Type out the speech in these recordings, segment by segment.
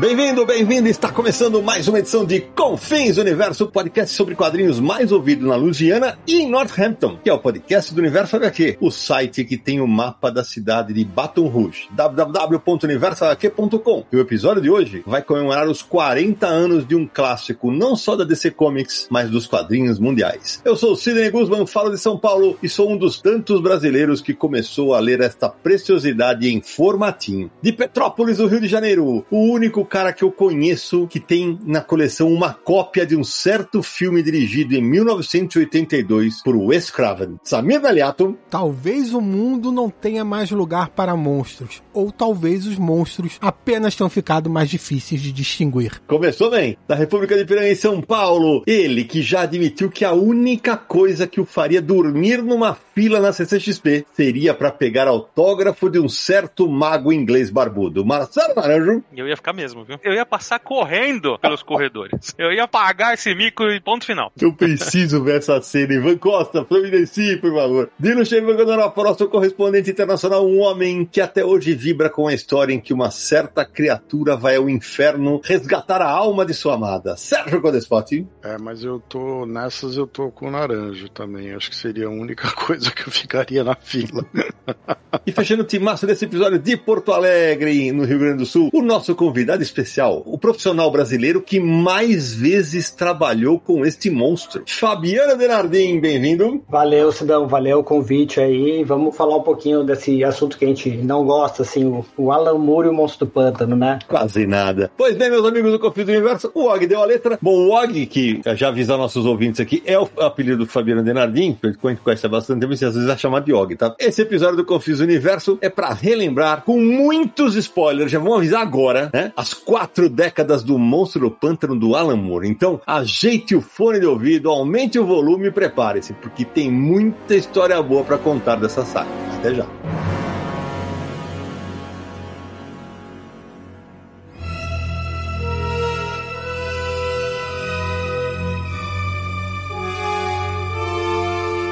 Bem-vindo, bem-vindo! Está começando mais uma edição de Confins Universo, podcast sobre quadrinhos mais ouvido na Louisiana e em Northampton, que é o podcast do Universo HQ, o site que tem o mapa da cidade de Baton Rouge, www.universohq.com. E o episódio de hoje vai comemorar os 40 anos de um clássico, não só da DC Comics, mas dos quadrinhos mundiais. Eu sou Sidney Guzman, falo de São Paulo e sou um dos tantos brasileiros que começou a ler esta preciosidade em formatinho. De Petrópolis, do Rio de Janeiro, o único cara que eu conheço que tem na coleção uma cópia de um certo filme dirigido em 1982 por Wes Craven. Samir Daliato. Talvez o mundo não tenha mais lugar para monstros, ou talvez os monstros apenas tenham ficado mais difíceis de distinguir. Começou bem. Da República de Piranha em São Paulo, ele que já admitiu que a única coisa que o faria dormir numa fila na CCXP seria para pegar autógrafo de um certo mago inglês barbudo. Marcelo Naranjo. Eu ia ficar mesmo viu? Eu ia passar correndo pelos corredores. Eu ia pagar esse mico e ponto final. Eu preciso ver essa cena. Ivan Costa, providencie, por favor. Dino Chevangano próximo correspondente internacional, um homem que até hoje vibra com a história em que uma certa criatura vai ao inferno resgatar a alma de sua amada. Sérgio Codespot. É, mas eu tô nessas, eu tô com o Naranjo também. Acho que seria a única coisa que eu ficaria na fila. e fechando o timaço desse episódio de Porto Alegre, no Rio Grande do Sul, o nosso convidado especial, o profissional brasileiro que mais vezes trabalhou com este monstro. Fabiana Denardim, bem-vindo. Valeu, Sidão, valeu o convite aí. Vamos falar um pouquinho desse assunto que a gente não gosta, assim, o, o Alan Moore e o Monstro do Pântano, né? Quase nada. Pois bem, meus amigos do Confio do Universo, o Og deu a letra. Bom, o Og, que já avisar nossos ouvintes aqui, é o apelido do Fabiano Denardim, que a gente conhece há bastante e às vezes de Og, tá? Esse episódio do Confio do Universo é para relembrar, com muitos spoilers, já vamos avisar agora, né? As quatro décadas do monstro do pântano do Alan Moore. Então, ajeite o fone de ouvido, aumente o volume e prepare-se, porque tem muita história boa para contar dessa saga. Até já.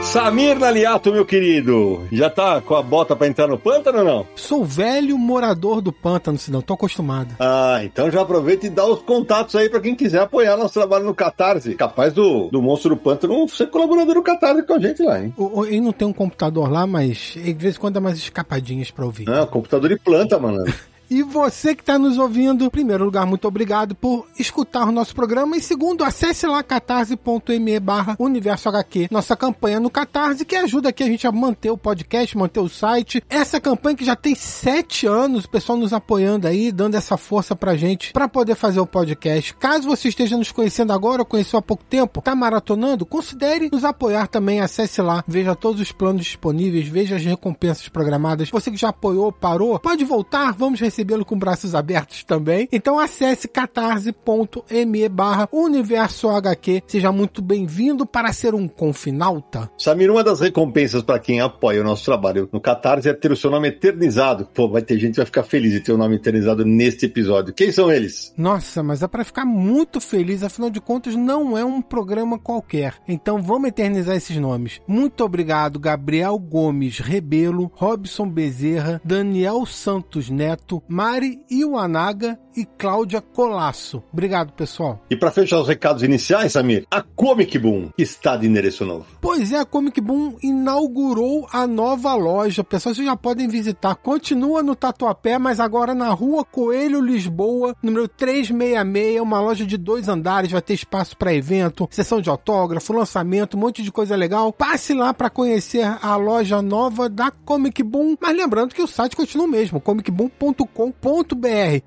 Samir Naliato, meu querido, já tá com a bota para entrar no pântano ou não? Sou velho morador do pântano, se não, tô acostumado. Ah, então já aproveita e dá os contatos aí para quem quiser apoiar nosso trabalho no Catarse. Capaz do, do Monstro do Pântano ser colaborador do Catarse com a gente lá, hein? O, ele não tem um computador lá, mas de vez em quando dá mais escapadinhas pra ouvir. Ah, computador de planta, mano. E você que está nos ouvindo, em primeiro lugar, muito obrigado por escutar o nosso programa. E segundo, acesse lá catarse.me barra Universo HQ, nossa campanha no Catarse, que ajuda aqui a gente a manter o podcast, manter o site. Essa campanha que já tem sete anos, o pessoal nos apoiando aí, dando essa força pra gente para poder fazer o podcast. Caso você esteja nos conhecendo agora ou conheceu há pouco tempo, tá maratonando, considere nos apoiar também. Acesse lá, veja todos os planos disponíveis, veja as recompensas programadas. Você que já apoiou, parou, pode voltar, vamos receber recebê-lo com braços abertos também. Então acesse catarse.me barra Universo HQ. Seja muito bem-vindo para ser um confinalta. Samir, uma das recompensas para quem apoia o nosso trabalho no Catarse é ter o seu nome eternizado. Pô, vai ter gente que vai ficar feliz de ter o nome eternizado neste episódio. Quem são eles? Nossa, mas é para ficar muito feliz, afinal de contas não é um programa qualquer. Então vamos eternizar esses nomes. Muito obrigado, Gabriel Gomes Rebelo, Robson Bezerra, Daniel Santos Neto, Mari Iwanaga e Cláudia Colasso. Obrigado, pessoal. E para fechar os recados iniciais, Samir, a Comic Boom está de endereço novo. Pois é, a Comic Boom inaugurou a nova loja. Pessoal, vocês já podem visitar. Continua no Tatuapé, mas agora na rua Coelho Lisboa, número 366, uma loja de dois andares, vai ter espaço para evento, sessão de autógrafo, lançamento, um monte de coisa legal. Passe lá para conhecer a loja nova da Comic Boom. Mas lembrando que o site continua o mesmo, comicboom.com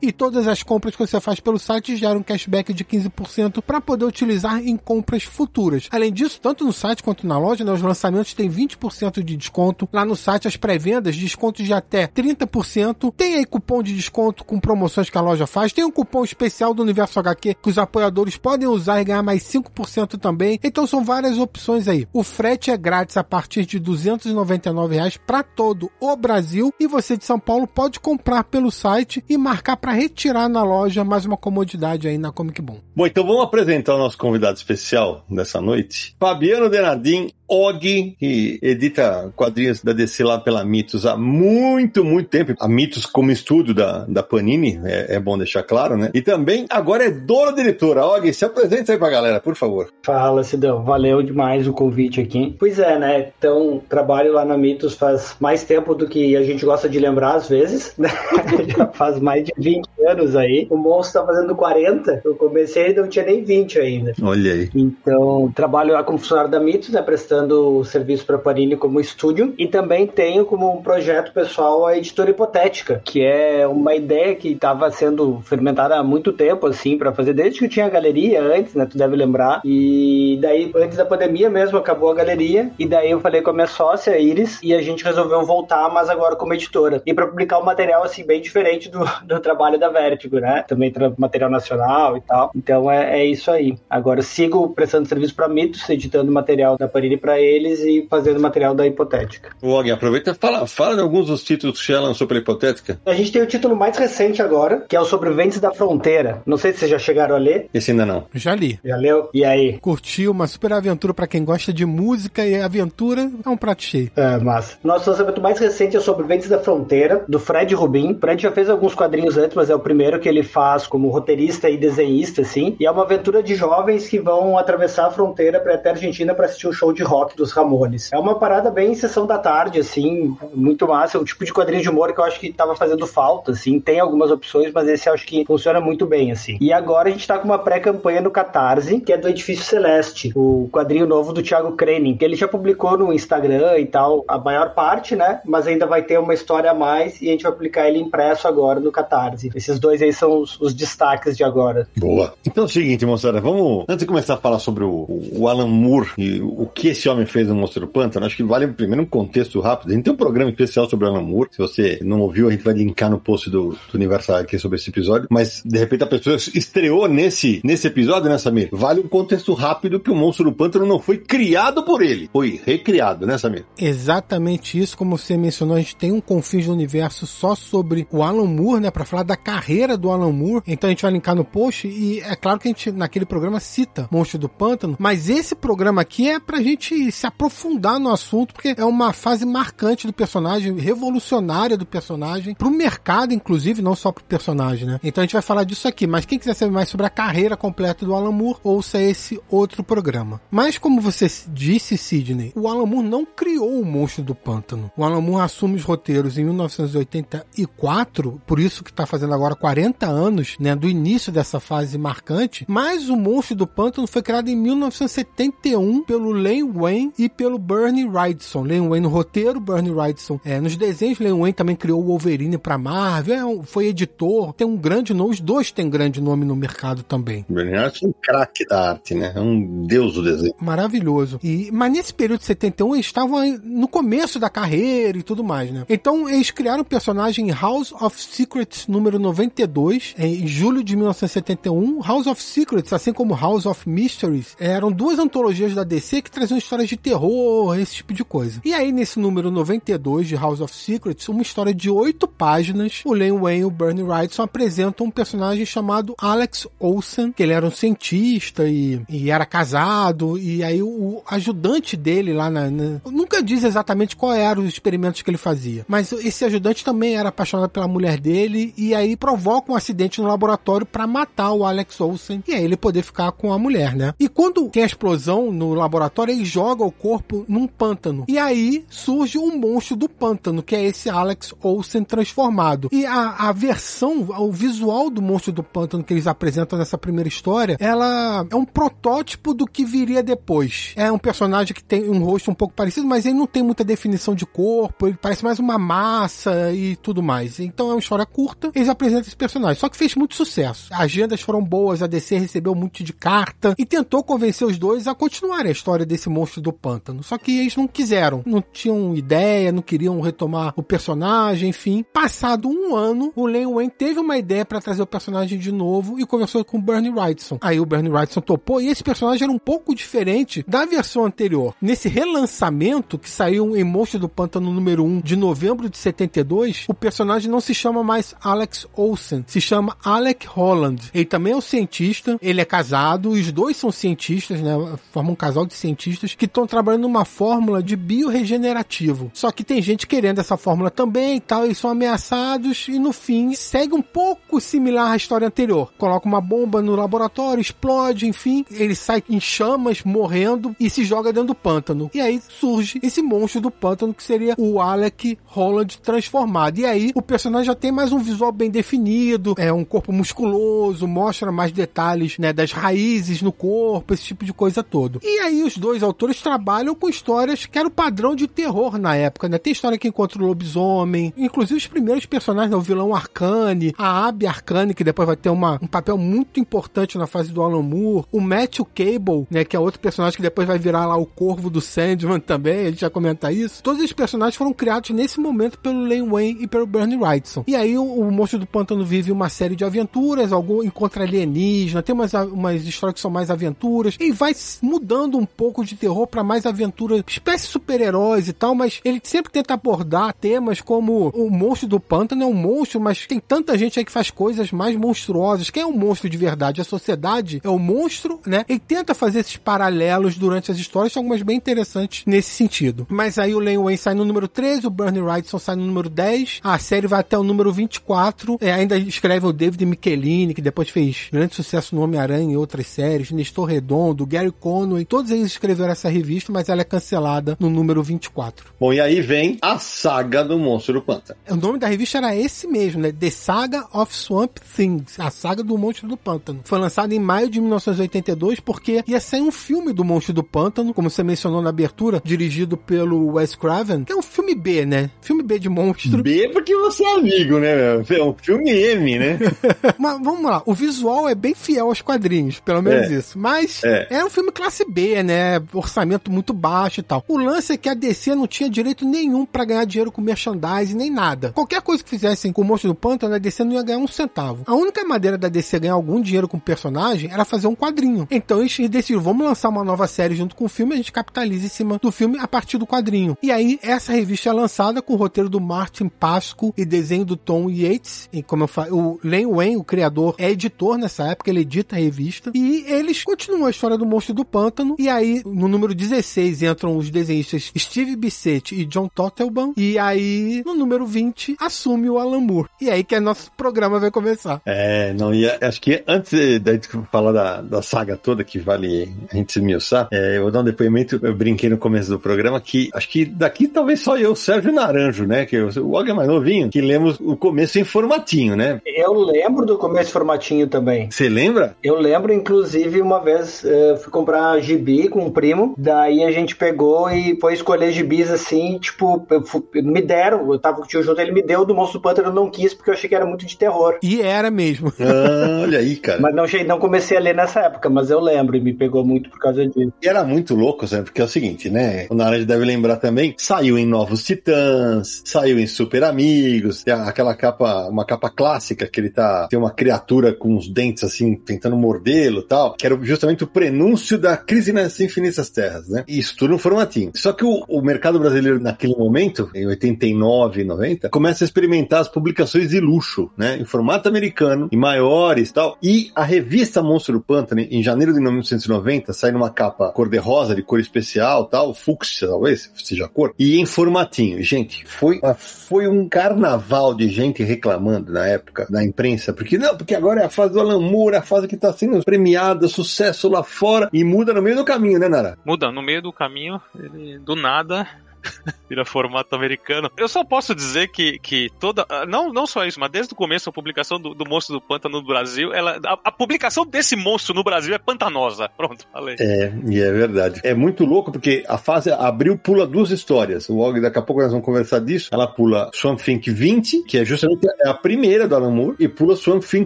E todas as compras que você faz pelo site geram um cashback de 15% para poder utilizar em compras futuras. Além disso, tanto no site quanto na loja, né, os lançamentos têm 20% de desconto. Lá no site, as pré-vendas, descontos de até 30%. Tem aí cupom de desconto com promoções que a loja faz. Tem um cupom especial do Universo HQ que os apoiadores podem usar e ganhar mais 5% também. Então são várias opções aí. O frete é grátis a partir de R$ 299 para todo o Brasil e você de São Paulo pode comprar pelo site e marcar para retirar na loja mais uma comodidade aí na Comic Boom. Bom, então vamos apresentar o nosso convidado especial dessa noite. Fabiano Denardim, Og, que edita quadrinhos da DC lá pela Mitos há muito, muito tempo. A Mitos como estúdio da, da Panini, é, é bom deixar claro, né? E também agora é dono da editora. Og, se apresenta aí pra galera, por favor. Fala, Cidão. Valeu demais o convite aqui. Pois é, né? Então, trabalho lá na Mitos faz mais tempo do que a gente gosta de lembrar às vezes, né? Já faz mais de 20 anos aí. O monstro tá fazendo 40. Eu comecei e não tinha nem 20 ainda. Olha aí. Então, trabalho lá como funcionário da Mitos, né? Prestando prestando serviço para Panini como estúdio e também tenho como um projeto pessoal a editora hipotética, que é uma ideia que estava sendo fermentada há muito tempo assim para fazer desde que eu tinha a galeria antes, né, tu deve lembrar. E daí antes da pandemia mesmo acabou a galeria e daí eu falei com a minha sócia Iris e a gente resolveu voltar, mas agora como editora. E para publicar um material assim bem diferente do, do trabalho da Vertigo, né? Também material nacional e tal. Então é, é isso aí. Agora sigo prestando serviço para Mitos, editando material da Panini para para eles e fazendo material da Hipotética. Og, aproveita e fala, fala de alguns dos títulos que já lançou pela Hipotética. A gente tem o título mais recente agora, que é o Sobreviventes da Fronteira. Não sei se vocês já chegaram a ler. Esse ainda não. Já li. Já leu? E aí? Curti uma super aventura para quem gosta de música e aventura. É um prato cheio. É, massa. Nosso lançamento mais recente é o Sobreviventes da Fronteira, do Fred Rubin. O Fred já fez alguns quadrinhos antes, mas é o primeiro que ele faz como roteirista e desenhista, assim. E é uma aventura de jovens que vão atravessar a fronteira para até a Argentina para assistir um show de rock dos Ramones. É uma parada bem sessão da tarde, assim, muito massa. É um tipo de quadrinho de humor que eu acho que tava fazendo falta, assim. Tem algumas opções, mas esse eu acho que funciona muito bem, assim. E agora a gente tá com uma pré-campanha no Catarse, que é do Edifício Celeste, o quadrinho novo do Thiago Krenin, que ele já publicou no Instagram e tal, a maior parte, né? Mas ainda vai ter uma história a mais e a gente vai publicar ele impresso agora no Catarse. Esses dois aí são os, os destaques de agora. Boa. Então é o seguinte, moçada, vamos, antes de começar a falar sobre o, o Alan Moore e o que esse homem fez no Monstro do Pântano, acho que vale primeiro um contexto rápido. A gente tem um programa especial sobre Alan Moore. Se você não ouviu, a gente vai linkar no post do, do Universal aqui sobre esse episódio. Mas, de repente, a pessoa estreou nesse, nesse episódio, né, Samir? Vale um contexto rápido que o Monstro do Pântano não foi criado por ele. Foi recriado, né, Samir? Exatamente isso. Como você mencionou, a gente tem um Confins do Universo só sobre o Alan Moore, né? Pra falar da carreira do Alan Moore. Então a gente vai linkar no post. E é claro que a gente, naquele programa, cita Monstro do Pântano. Mas esse programa aqui é pra gente se aprofundar no assunto, porque é uma fase marcante do personagem, revolucionária do personagem, pro mercado, inclusive, não só pro personagem, né? Então a gente vai falar disso aqui, mas quem quiser saber mais sobre a carreira completa do Alan Moore, ouça esse outro programa. Mas como você disse, Sidney, o Alan Moore não criou o monstro do pântano. O Alan Moore assume os roteiros em 1984, por isso que tá fazendo agora 40 anos, né, do início dessa fase marcante, mas o monstro do pântano foi criado em 1971 pelo Len Wayne e pelo Bernie Wrightson. Len Wayne no roteiro, Bernie Wrightson é, nos desenhos. Len Wayne também criou o Wolverine para Marvel, é um, foi editor, tem um grande nome. Os dois têm grande nome no mercado também. Bernie Wrightson é um craque da arte, né? É um deus do desenho. Maravilhoso. E, mas nesse período de 71 eles estavam no começo da carreira e tudo mais, né? Então eles criaram o personagem House of Secrets número 92 em julho de 1971. House of Secrets, assim como House of Mysteries, eram duas antologias da DC que traziam histórias de terror, esse tipo de coisa. E aí, nesse número 92 de House of Secrets, uma história de oito páginas, o Len Wayne e o Bernie Wrightson apresentam um personagem chamado Alex Olsen, que ele era um cientista e, e era casado, e aí o ajudante dele lá na, na, Nunca diz exatamente qual eram os experimentos que ele fazia, mas esse ajudante também era apaixonado pela mulher dele, e aí provoca um acidente no laboratório para matar o Alex Olsen e aí ele poder ficar com a mulher, né? E quando tem a explosão no laboratório, ele joga o corpo num pântano. E aí surge um monstro do pântano, que é esse Alex Olsen transformado. E a, a versão, o visual do monstro do pântano que eles apresentam nessa primeira história, ela é um protótipo do que viria depois. É um personagem que tem um rosto um pouco parecido, mas ele não tem muita definição de corpo, ele parece mais uma massa e tudo mais. Então é uma história curta, eles apresentam esse personagem. Só que fez muito sucesso. As agendas foram boas, a DC recebeu muito de carta e tentou convencer os dois a continuar a história desse monstro do pântano. Só que eles não quiseram, não tinham ideia, não queriam retomar o personagem, enfim. Passado um ano, o Len Wayne teve uma ideia para trazer o personagem de novo e conversou com o Bernie Wrightson. Aí o Bernie Wrightson topou e esse personagem era um pouco diferente da versão anterior. Nesse relançamento que saiu em Monstro do Pântano número 1 de novembro de 72, o personagem não se chama mais Alex Olsen, se chama Alec Holland. Ele também é um cientista, ele é casado, os dois são cientistas, né? Formam um casal de cientistas que estão trabalhando numa fórmula de bioregenerativo. Só que tem gente querendo essa fórmula também e tal, eles são ameaçados e no fim segue um pouco similar à história anterior. Coloca uma bomba no laboratório, explode, enfim, ele sai em chamas, morrendo e se joga dentro do pântano. E aí surge esse monstro do pântano que seria o Alec Holland transformado. E aí o personagem já tem mais um visual bem definido, é um corpo musculoso, mostra mais detalhes, né, das raízes no corpo, esse tipo de coisa todo. E aí os dois autores trabalham com histórias que era o padrão de terror na época, né? Tem história que encontra o lobisomem, inclusive os primeiros personagens, né, o vilão Arcane, a Abby Arcane, que depois vai ter uma, um papel muito importante na fase do Alan Moore, o Matthew Cable, né, que é outro personagem que depois vai virar lá o Corvo do Sandman também, a gente já comenta isso. Todos esses personagens foram criados nesse momento pelo Len Wayne e pelo Bernie Wrightson. E aí o, o Monstro do Pântano vive uma série de aventuras, algum encontra alienígena, tem umas, umas histórias que são mais aventuras, e vai mudando um pouco de terror para mais aventura, espécie super-heróis e tal, mas ele sempre tenta abordar temas como o monstro do pântano é um monstro, mas tem tanta gente aí que faz coisas mais monstruosas. Quem é o monstro de verdade? A sociedade é o monstro, né? Ele tenta fazer esses paralelos durante as histórias, são algumas bem interessantes nesse sentido. Mas aí o Len Wayne sai no número 13, o Bernie Wrightson sai no número 10, a série vai até o número 24, é, ainda escreve o David Michelini, que depois fez grande sucesso no Homem-Aranha e outras séries, Nestor Redondo, Gary Conway, todos eles escreveram essa revista, mas ela é cancelada no número 24. Bom, e aí vem a saga do Monstro do Pântano. O nome da revista era esse mesmo, né? The Saga of Swamp Things, a saga do Monstro do Pântano. Foi lançado em maio de 1982 porque ia sair um filme do Monstro do Pântano, como você mencionou na abertura, dirigido pelo Wes Craven, que é um filme B, né? Filme B de monstro. B porque você é amigo, né? É um filme M, né? Mas vamos lá, o visual é bem fiel aos quadrinhos, pelo menos É. isso. Mas É. é um filme classe B, né? Orçamento muito baixo e tal. O lance é que a DC não tinha direito nenhum pra ganhar dinheiro com merchandising nem nada. Qualquer coisa que fizessem com o Monstro do Pântano, a DC não ia ganhar um centavo. A única maneira da DC ganhar algum dinheiro com o personagem era fazer um quadrinho. Então eles decidiram, vamos lançar uma nova série junto com o filme, a gente capitaliza em cima do filme a partir do quadrinho. E aí, essa revista é lançada com o roteiro do Martin Pasco e desenho do Tom Yates. E como eu falei, o Len Wayne, o criador, é editor nessa época, ele edita a revista. E eles continuam a história do Monstro do Pântano. E aí, no número 16, entram os desenhistas Steve Bissett e John Tottelbaum. E aí, no número 20, assume o Alan Moore. E aí que é nosso programa vai começar. É, não ia. Acho que antes da gente falar da, da saga toda, que vale a gente se esmiuçar, é, eu vou dar um depoimento. Eu brinquei no começo do programa que acho que daqui talvez só eu, Sérgio Naranjo, né? Que eu- o Og é mais novinho, que lemos o começo em formatinho, né? Eu lembro do começo formatinho também. Você lembra? Eu lembro, inclusive, uma vez eh, fui comprar gibi com um primo, daí a gente pegou e foi escolher gibis assim, tipo, eu fu- me deram, eu tava com o tio junto, ele me deu do Monstro Pântano, eu não quis porque eu achei que era muito de terror. E era mesmo. Ah, olha aí, cara. Mas não, não comecei a ler nessa época, mas eu lembro e me pegou muito por causa disso. E era muito louco, sabe? Porque é o seguinte, né? O Naranja deve lembrar também. Saiu em Novos Titãs, saiu em Super Amigos, tem aquela capa, uma capa clássica que ele tá, tem uma criatura com os dentes assim, tentando mordê-lo e tal, que era justamente o prenúncio da crise nas infinitas terras, né? E isso tudo no formatinho. Só que o, o mercado brasileiro naquele momento, em 89, 90, começa a experimentar as publicações de luxo, né? Em formato americano, em maiores e tal. E a revista Monstro do Pântano, em janeiro de 1990, sai numa capa cor-de-rosa, de cor especial, tal, fúcsia, talvez, seja a cor, e em formatinho. Gente, foi, foi um carnaval de gente reclamando na época, na imprensa, porque não, porque agora é a fase do Alan Moore, a fase que tá sendo premiada, sucesso lá fora, e muda no meio do caminho, né, Nara? Muda no meio do caminho, ele do nada vira formato americano. Eu só posso dizer que, que toda. Não, não só isso, mas desde o começo a publicação do, do Monstro do Pântano no Brasil, ela, a, a, publicação desse monstro no Brasil é pantanosa. Pronto, falei. É, e é verdade. É muito louco porque a fase abriu pula duas histórias. O Og, daqui a pouco nós vamos conversar disso. Ela pula Swamp Thing 20, que é justamente a primeira do Alan Moore, e pula Swamp Thing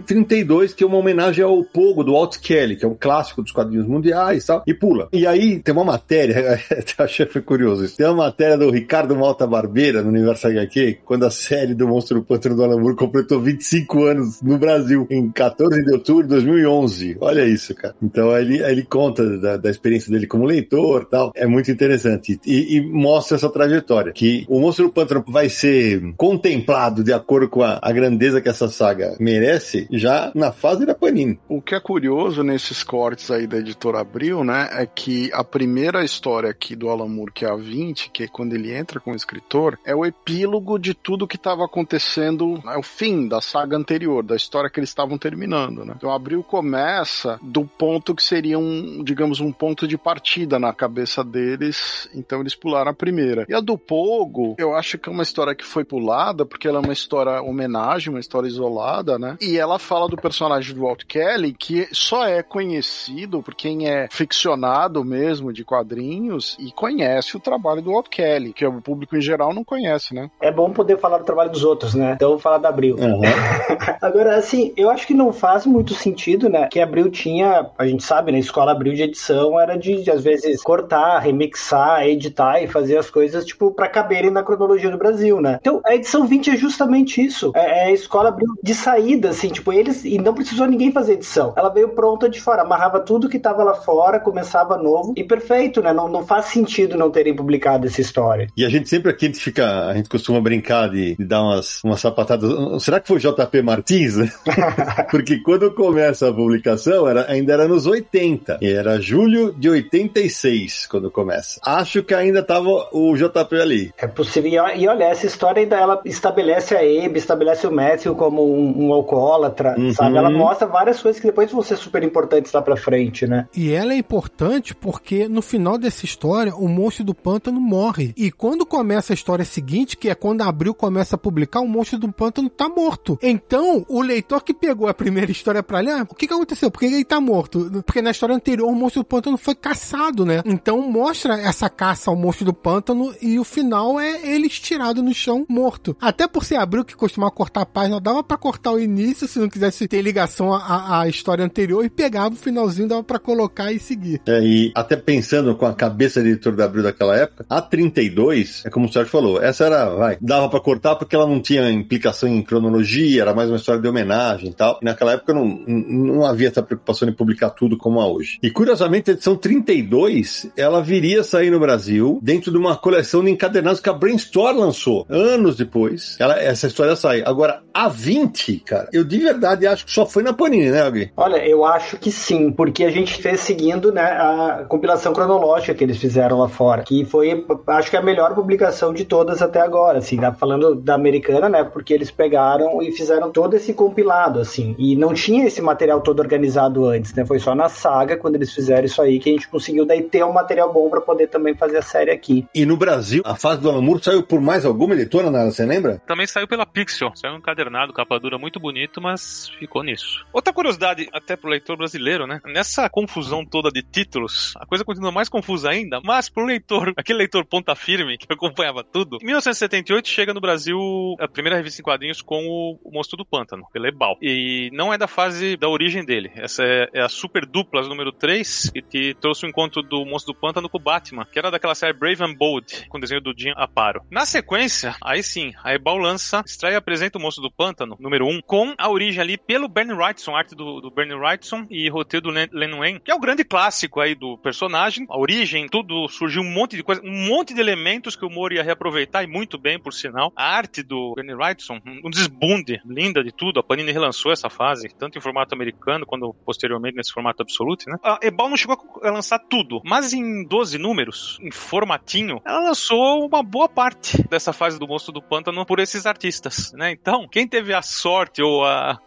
32, que é uma homenagem ao Pogo do Walt Kelly, que é um clássico dos quadrinhos mundiais e tal, e pula. E aí tem uma matéria, achei foi curioso isso. Tem uma matéria do Ricardo Malta Barbeira no Universo HQ, quando a série do Monstro Pântano do Alan Moore completou 25 anos no Brasil, em 14 de outubro de 2011. Olha isso, cara. Então ele, ele conta da, da, experiência dele como leitor tal. É muito interessante. E, e, mostra essa trajetória, que o Monstro Pântano vai ser contemplado de acordo com a, a grandeza que essa saga merece já na fase da Panini. O que é curioso nesses cortes aí da editora Abril, né, é que a primeira história aqui do Alan Moore, que é a 20, que quando ele entra como escritor, é o epílogo de tudo que estava acontecendo, é o fim da saga anterior, da história que eles estavam terminando, né? Então, Abril começa do ponto que seria um, digamos, um ponto de partida na cabeça deles, então eles pularam a primeira. E a do Pogo, eu acho que é uma história que foi pulada, porque ela é uma história homenagem, uma história isolada, né? E ela fala do personagem do Walt Kelly, que só é conhecido por quem é ficcionado mesmo de quadrinhos e conhece o trabalho do Walt Kelly, que o público em geral não conhece, né? É bom poder falar do trabalho dos outros, né? Então vou falar da Abril. Uhum. Agora, assim, eu acho que não faz muito sentido, né? Que a Abril tinha, a gente sabe, na né? escola Abril de edição era de, de, às vezes, cortar, remixar, editar e fazer as coisas, tipo, para caberem na cronologia do Brasil, né? Então, a edição 20 é justamente isso. É, é a escola Abril de saída, assim, tipo, eles. E não precisou ninguém fazer edição. Ela veio pronta de fora, amarrava tudo que tava lá fora, começava novo e perfeito, né? Não, não faz sentido não terem publicado essa história. E a gente sempre aqui a gente fica, a gente costuma brincar de, de dar umas, umas sapatadas. Será que foi JP Martins? Porque quando começa a publicação, era, ainda era nos 80. E era julho de 86 quando começa. Acho que ainda tava o JP ali. É possível. E olha, essa história ainda ela estabelece a Abe, estabelece o Matthew como um, um alcoólatra, uhum. sabe? Ela mostra várias coisas que depois vão ser super importantes lá pra frente, né? E ela é importante porque no final dessa história, o monstro do pântano morre. E quando começa a história seguinte, que é quando Abril começa a publicar, o monstro do pântano tá morto. Então, o leitor que pegou a primeira história pra ler, o que que aconteceu? Por que ele tá morto? Porque na história anterior o monstro do pântano foi caçado, né? Então mostra essa caça ao monstro do pântano e o final é ele estirado no chão, morto. Até por ser Abril que costumava cortar a página, dava para cortar o início se não quisesse ter ligação à, à história anterior e pegava o finalzinho, dava para colocar e seguir. É, e até pensando com a cabeça do editor da Abril daquela época, a 32, é como o Sérgio falou, essa era, vai, dava para cortar porque ela não tinha implicação em cronologia, era mais uma história de homenagem e tal. E naquela época não, não havia essa preocupação em publicar tudo como há hoje. E curiosamente, a edição 32, ela viria a sair no Brasil dentro de uma coleção de encadernados que a Brainstorm lançou, anos depois. Ela, essa história sai. Agora, a 20, cara, eu de verdade acho que só foi na Panini, né, alguém? Olha, eu acho que sim, porque a gente fez seguindo, né, a compilação cronológica que eles fizeram lá fora, que foi, acho que a melhor publicação de todas até agora, assim, tá falando da americana, né, porque eles pegaram e fizeram todo esse compilado, assim, e não tinha esse material todo organizado antes, né, foi só na saga, quando eles fizeram isso aí, que a gente conseguiu daí ter um material bom para poder também fazer a série aqui. E no Brasil, a fase do Alan saiu por mais alguma editora, Nara, você lembra? Também saiu pela Pixel, saiu um encadernado, capa dura muito bonito, mas ficou nisso. Outra curiosidade, até pro leitor brasileiro, né, nessa confusão toda de títulos, a coisa continua mais confusa ainda, mas pro leitor, aquele leitor ponta firme, que acompanhava tudo, em 1978 chega no Brasil a primeira revista em quadrinhos com o, o Monstro do Pântano, pela Ebal. E não é da fase da origem dele. Essa é, é a Super Duplas número 3, que, que trouxe o encontro do Monstro do Pântano com o Batman, que era daquela série Brave and Bold, com desenho do Jim Aparo. Na sequência, aí sim, a Ebal lança, extrai e apresenta o Monstro do Pântano, número 1, com a origem ali pelo Bernie Wrightson, arte do, do Bernie Wrightson e roteiro do Len, Wayne, que é o grande clássico aí do personagem. A origem, tudo, surgiu um monte de coisa, um monte de elementos que o Moore ia reaproveitar, e muito bem, por sinal. A arte do Bernie Wrightson, um desbunde, linda de tudo. A Panini relançou essa fase, tanto em formato americano, quando posteriormente nesse formato absoluto, né? A Ebal não chegou a lançar tudo, mas em 12 números, em formatinho, ela lançou uma boa parte dessa fase do Monstro do Pântano por esses artistas, né? Então, quem teve a sorte ou a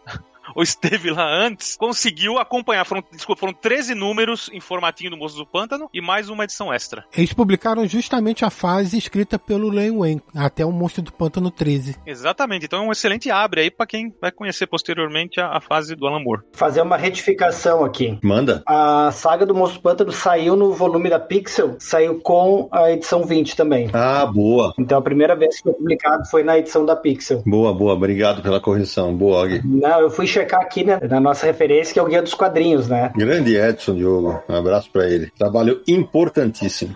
ou esteve lá antes, conseguiu acompanhar. Foram, desculpa, foram 13 números em formatinho do Moço do Pântano e mais uma edição extra. Eles publicaram justamente a fase escrita pelo Len Wen, até o Monstro do Pântano 13. Exatamente, então é um excelente abre aí para quem vai conhecer posteriormente a, a, fase do Alan Moore. Fazer uma retificação aqui. Manda. A saga do Monstro do Pântano saiu no volume da Pixel, saiu com a edição 20 também. Ah, boa. Então a primeira vez que foi publicado foi na edição da Pixel. Boa, boa. Obrigado pela correção. Boa, Og. Não, eu fui checar aqui né, na nossa referência, que é o Guia dos Quadrinhos, né? Grande Edson Diogo. Um abraço para ele. Trabalho importantíssimo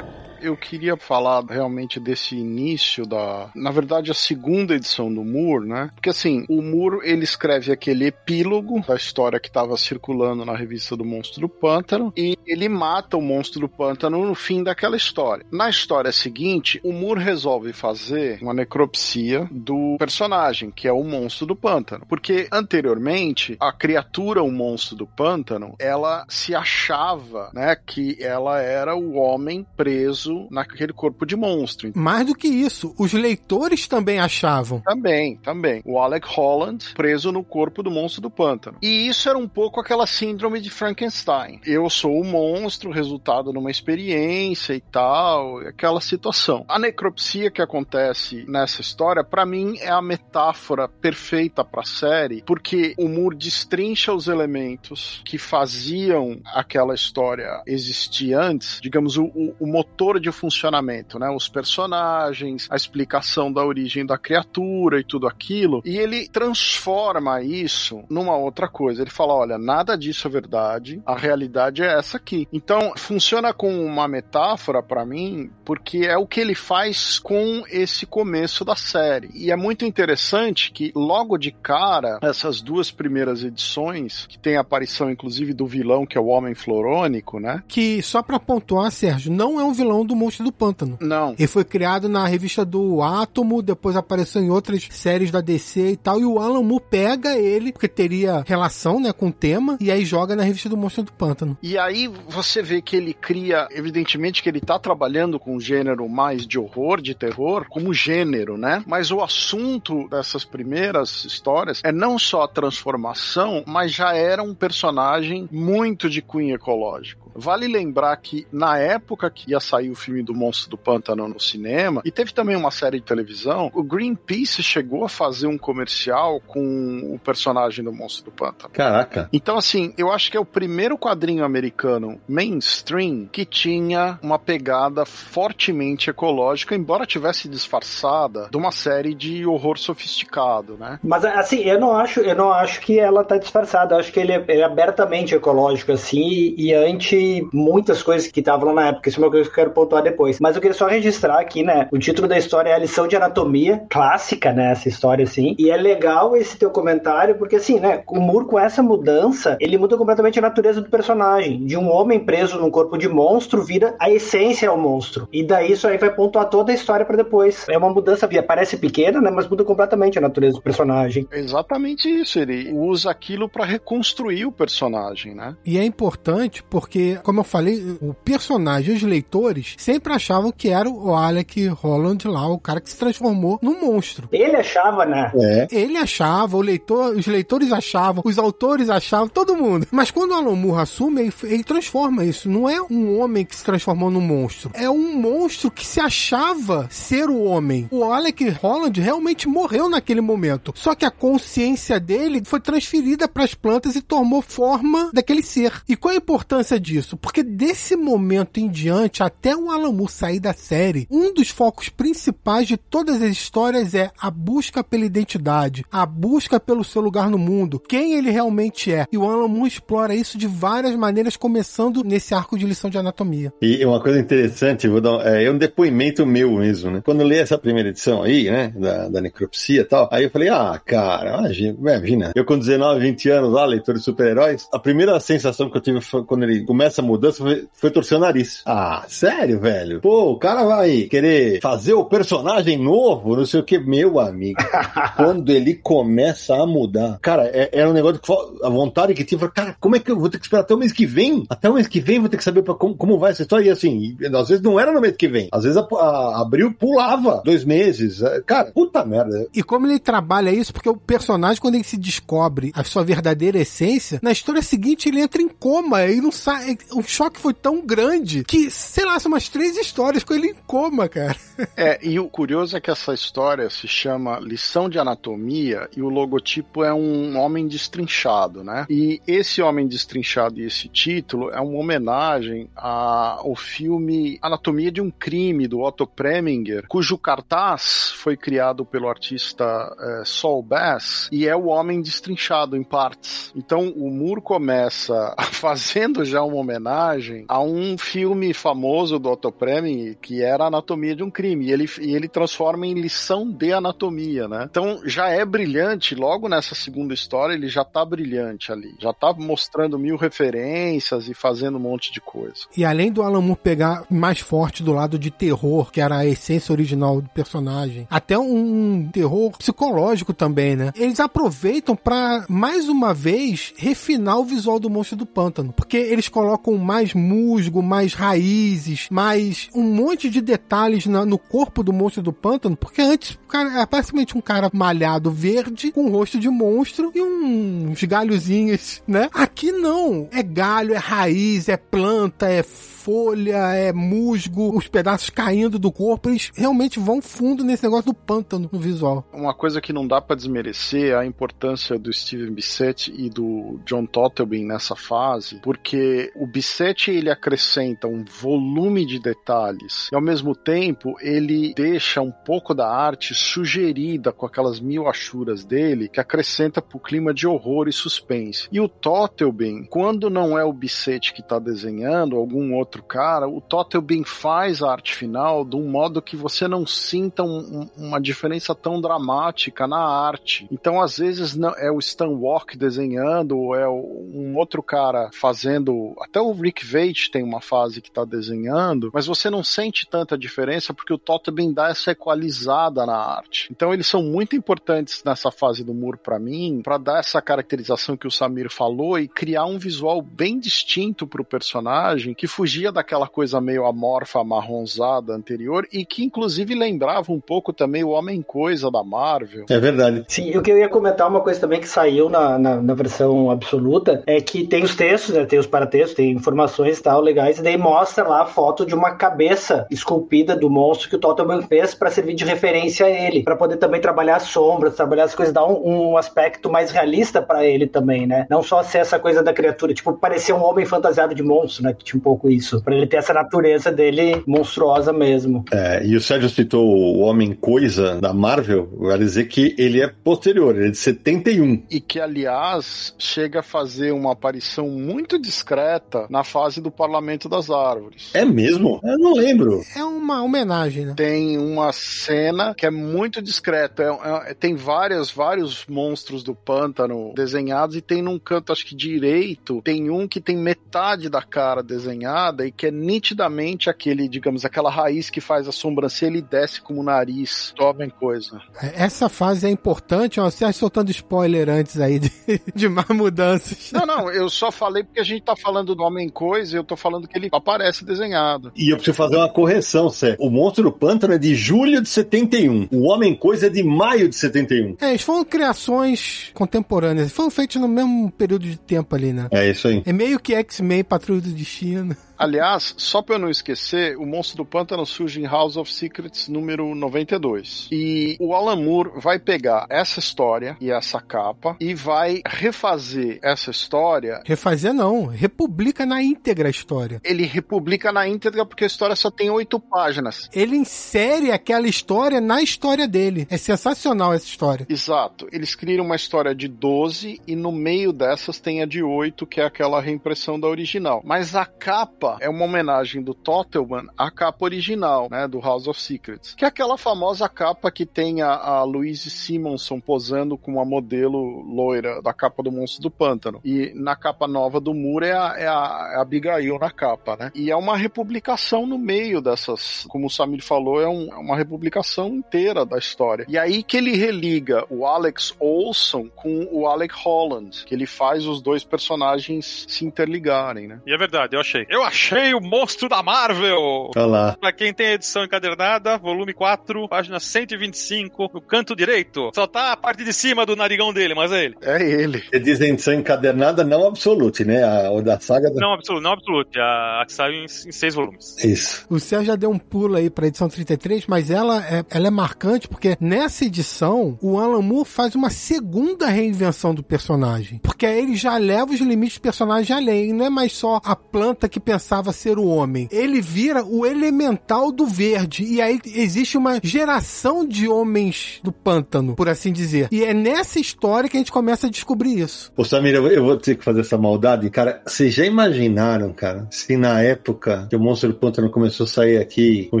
eu queria falar realmente desse início da, na verdade, a segunda edição do Moore, né? Porque assim, o Moore ele escreve aquele epílogo da história que estava circulando na revista do Monstro do Pântano e ele mata o Monstro do Pântano no fim daquela história. Na história seguinte, o Moore resolve fazer uma necropsia do personagem, que é o Monstro do Pântano, porque anteriormente a criatura, o Monstro do Pântano, ela se achava, né, que ela era o homem preso preso naquele corpo de monstro. Mais do que isso, os leitores também achavam. Também, também. O Alec Holland preso no corpo do monstro do pântano. E isso era um pouco aquela síndrome de Frankenstein. Eu sou o monstro, resultado numa experiência e tal, aquela situação. A necropsia que acontece nessa história, para mim, é a metáfora perfeita para a série, porque o Moore destrincha os elementos que faziam aquela história existir antes, digamos, o, o motor de funcionamento, né? Os personagens, a explicação da origem da criatura e tudo aquilo. E ele transforma isso numa outra coisa. Ele fala: olha, nada disso é verdade, a realidade é essa aqui. Então, funciona com uma metáfora para mim, porque é o que ele faz com esse começo da série. E é muito interessante que logo de cara, essas duas primeiras edições, que tem a aparição inclusive do vilão, que é o Homem Florônico, né? Que só para pontuar, Sérgio, não é um vilão do Monstro do Pântano. Não. Ele foi criado na revista do Átomo, depois apareceu em outras séries da DC e tal, e o Alan Moore pega ele, porque teria relação, né, com o tema, e aí joga na revista do Monstro do Pântano. E aí você vê que ele cria, evidentemente que ele tá trabalhando com um gênero mais de horror, de terror, como gênero, né? Mas o assunto dessas primeiras histórias é não só a transformação, mas já era um personagem muito de cunho ecológico. Vale lembrar que na época que ia sair o filme do Monstro do Pântano no cinema, e teve também uma série de televisão, o Greenpeace chegou a fazer um comercial com o personagem do Monstro do Pântano. Caraca. Então, assim, eu acho que é o primeiro quadrinho americano mainstream que tinha uma pegada fortemente ecológica, embora tivesse disfarçada de uma série de horror sofisticado, né? Mas assim, eu não acho, eu não acho que ela tá disfarçada. Eu acho que ele é, ele é abertamente ecológico, assim, e, e anti muitas coisas que estavam lá na época. Isso é uma coisa que eu quero pontuar depois. Mas eu queria só registrar aqui, né? O título da história é a lição de anatomia, clássica, né? Essa história, assim. E é legal esse teu comentário, porque, assim, né? O Moore, com essa mudança, ele muda completamente a natureza do personagem. De um homem preso num corpo de monstro, vira a essência ao monstro. E daí isso aí vai pontuar toda a história para depois. É uma mudança, parece pequena, né? Mas muda completamente a natureza do personagem. Exatamente isso. Ele usa aquilo para reconstruir o personagem, né? E é importante porque como eu falei, o personagem, os leitores, sempre achavam que era o Alec Holland lá, o cara que se transformou num monstro. Ele achava, né? É. Ele achava, o leitor, os leitores achavam, os autores achavam, todo mundo. Mas quando o Alan Moore assume, ele, ele transforma isso. Não é um homem que se transformou num monstro. É um monstro que se achava ser o homem. O Alec Holland realmente morreu naquele momento. Só que a consciência dele foi transferida para as plantas e tomou forma daquele ser. E qual a importância disso? Porque desse momento em diante, até o Alan Moore sair da série, um dos focos principais de todas as histórias é a busca pela identidade, a busca pelo seu lugar no mundo, quem ele realmente é. E o Alan Moore explora isso de várias maneiras, começando nesse arco de lição de anatomia. E uma coisa interessante, vou dar, é, é um depoimento meu mesmo, né? Quando eu li essa primeira edição aí, né, da, da necropsia e tal, aí eu falei, ah, cara, imagina, imagina, eu com 19, 20 anos lá, leitor de super-heróis, a primeira sensação que eu tive foi, quando ele começa a mudança foi, foi torcer o nariz. Ah, sério, velho? Pô, o cara vai querer fazer o personagem novo, não sei o que, meu amigo. quando ele começa a mudar, cara, é, era um negócio que a vontade que tinha, cara, como é que eu vou ter que esperar até o mês que vem? Até o mês que vem vou ter que saber pra, como, como vai essa história. E assim, e, às vezes não era no mês que vem, às vezes a, a, abril pulava dois meses. É, cara, puta merda. E como ele trabalha isso, porque o personagem, quando ele se descobre a sua verdadeira essência, na história seguinte ele entra em coma e não sai. O choque foi tão grande que, sei lá, são umas três histórias com ele em coma, cara. É, e o curioso é que essa história se chama Lição de Anatomia e o logotipo é um homem destrinchado, né? E esse homem destrinchado e esse título é uma homenagem ao filme Anatomia de um Crime, do Otto Preminger, cujo cartaz foi criado pelo artista é, Saul Bass e é o homem destrinchado em partes. Então o Moore começa fazendo já uma homenagem a um filme famoso do Otto Preminger que era Anatomia de um Crime e ele, e ele transforma em lição de anatomia, né? Então já é brilhante, logo nessa segunda história ele já tá brilhante ali, já tá mostrando mil referências e fazendo um monte de coisa. E além do Alan Moore pegar mais forte do lado de terror, que era a essência original do personagem, até um terror psicológico também, né? Eles aproveitam para mais uma vez refinar o visual do monstro do pântano, porque eles colocam mais musgo, mais raízes, mais um monte de detalhes na, no corpo do monstro do pântano, porque antes o cara é basicamente um cara malhado verde com um rosto de monstro e uns galhozinhos, né? Aqui não, é galho, é raiz, é planta, é folha, é musgo, os pedaços caindo do corpo, eles realmente vão fundo nesse negócio do pântano no visual. Uma coisa que não dá para desmerecer é a importância do Steven Bissett e do John Tottelbin nessa fase, porque o Bissett ele acrescenta um volume de detalhes e ao mesmo tempo ele deixa um pouco da arte sugerida com aquelas mil achuras dele que acrescenta pro clima de horror e suspense. E o Tottelbin, quando não é o Bissett que está desenhando, algum outro outro cara, o Totelbin faz a arte final de um modo que você não sinta um, um, uma diferença tão dramática na arte. Então, às vezes, não, é o Stan Walk desenhando, ou é um outro cara fazendo. Até o Rick Veitch tem uma fase que está desenhando, mas você não sente tanta diferença porque o Totelbin dá essa equalizada na arte. Então, eles são muito importantes nessa fase do muro para mim, para dar essa caracterização que o Samir falou e criar um visual bem distinto para o personagem que fugia fugia daquela coisa meio amorfa, marronzada anterior e que inclusive lembrava um pouco também o Homem-Coisa da Marvel. É verdade. Sim, o que eu ia comentar, uma coisa também que saiu na, na, na versão absoluta, é que tem os textos, né, tem os paratextos, tem informações e tal, legais, e daí mostra lá a foto de uma cabeça esculpida do monstro que o Toteman fez para servir de referência a ele, para poder também trabalhar as sombras, trabalhar as coisas, dar um, um aspecto mais realista para ele também, né? Não só ser essa coisa da criatura, tipo, parecer um homem fantasiado de monstro, né? Que tinha um pouco isso isso, para ele ter essa natureza dele monstruosa mesmo. É, e o Sérgio citou o Homem-Coisa da Marvel, vai dizer que ele é posterior, ele é de 71. E que, aliás, chega a fazer uma aparição muito discreta na fase do Parlamento das Árvores. É mesmo? Eu não lembro. É uma homenagem, né? Tem uma cena que é muito discreta. É, é, tem várias, vários monstros do pântano desenhados e tem num canto, acho que direito, tem um que tem metade da cara desenhada e que é nitidamente aquele, digamos, aquela raiz que faz a sobrancelha e desce como o nariz. Tomem coisa. É, essa fase é importante, ó, você soltando spoiler antes aí de, de mais mudanças. Não, não, eu só falei porque a gente tá falando do Homem Coisa e eu tô falando que ele aparece desenhado. E eu preciso fazer uma correção, Sé. O Monstro do Pântano é de julho de 71. O Homem Coisa é de maio de 71. É, eles foram criações contemporâneas. Foram feitos no mesmo período de tempo ali, né? É isso aí. É meio que X-Men Patrulha do Destino. Aliás, só pra eu não esquecer, o Monstro do Pântano surge em House of Secrets número 92. E o Alan Moore vai pegar essa história e essa capa e vai refazer essa história. Refazer não, republica na íntegra a história. Ele republica na íntegra porque a história só tem oito páginas. Ele insere aquela história na história dele. É sensacional essa história. Exato. Eles criam uma história de 12 e no meio dessas tem a de 8, que é aquela reimpressão da original. Mas a capa é uma homenagem do Totelman à capa original, né, do House of Secrets. Que é aquela famosa capa que tem a, a Louise Simonson posando com uma modelo loira da capa do Monstro do Pântano. E na capa nova do Moore é a, é a, é a Abigail na capa, né? E é uma republicação no meio dessas, como o Samir falou, é um, é uma republicação inteira da história. E aí que ele religa o Alex Olson com o Alec Holland, que ele faz os dois personagens se interligarem, né? E é verdade, eu achei. Eu achei o monstro da Marvel! Olha lá. Pra quem tem a edição encadernada, volume 4, página 125, no canto direito. Só tá a parte de cima do narigão dele, mas é ele. É ele. Você diz edição encadernada, não absolute, né? A, o da saga. Da... Não, absoluto, não absoluto. A, a que saiu em, em seis volumes. Isso. O Sérgio já deu um pulo aí pra edição 33, mas ela é, ela é marcante porque nessa edição o Alan Moore faz uma segunda reinvenção do personagem. Porque aí ele já leva os limites do personagem além. Não é mais só a planta que pensava ser o homem. Ele vira o elemental do verde. E aí existe uma geração de homens do pântano, por assim dizer. E é nessa história que a gente começa a descobrir isso. Ô Samir, eu, vou ter que fazer essa maldade. Cara, vocês já imaginaram, cara, se na época que o Monstro do Pântano começou a sair aqui, o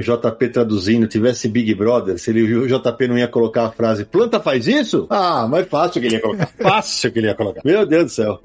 JP traduzindo, tivesse Big Brother, se ele, o JP não ia colocar a frase planta faz isso? Ah, mas fácil que ele ia colocar. fácil que ele ia colocar. Meu Deus do céu.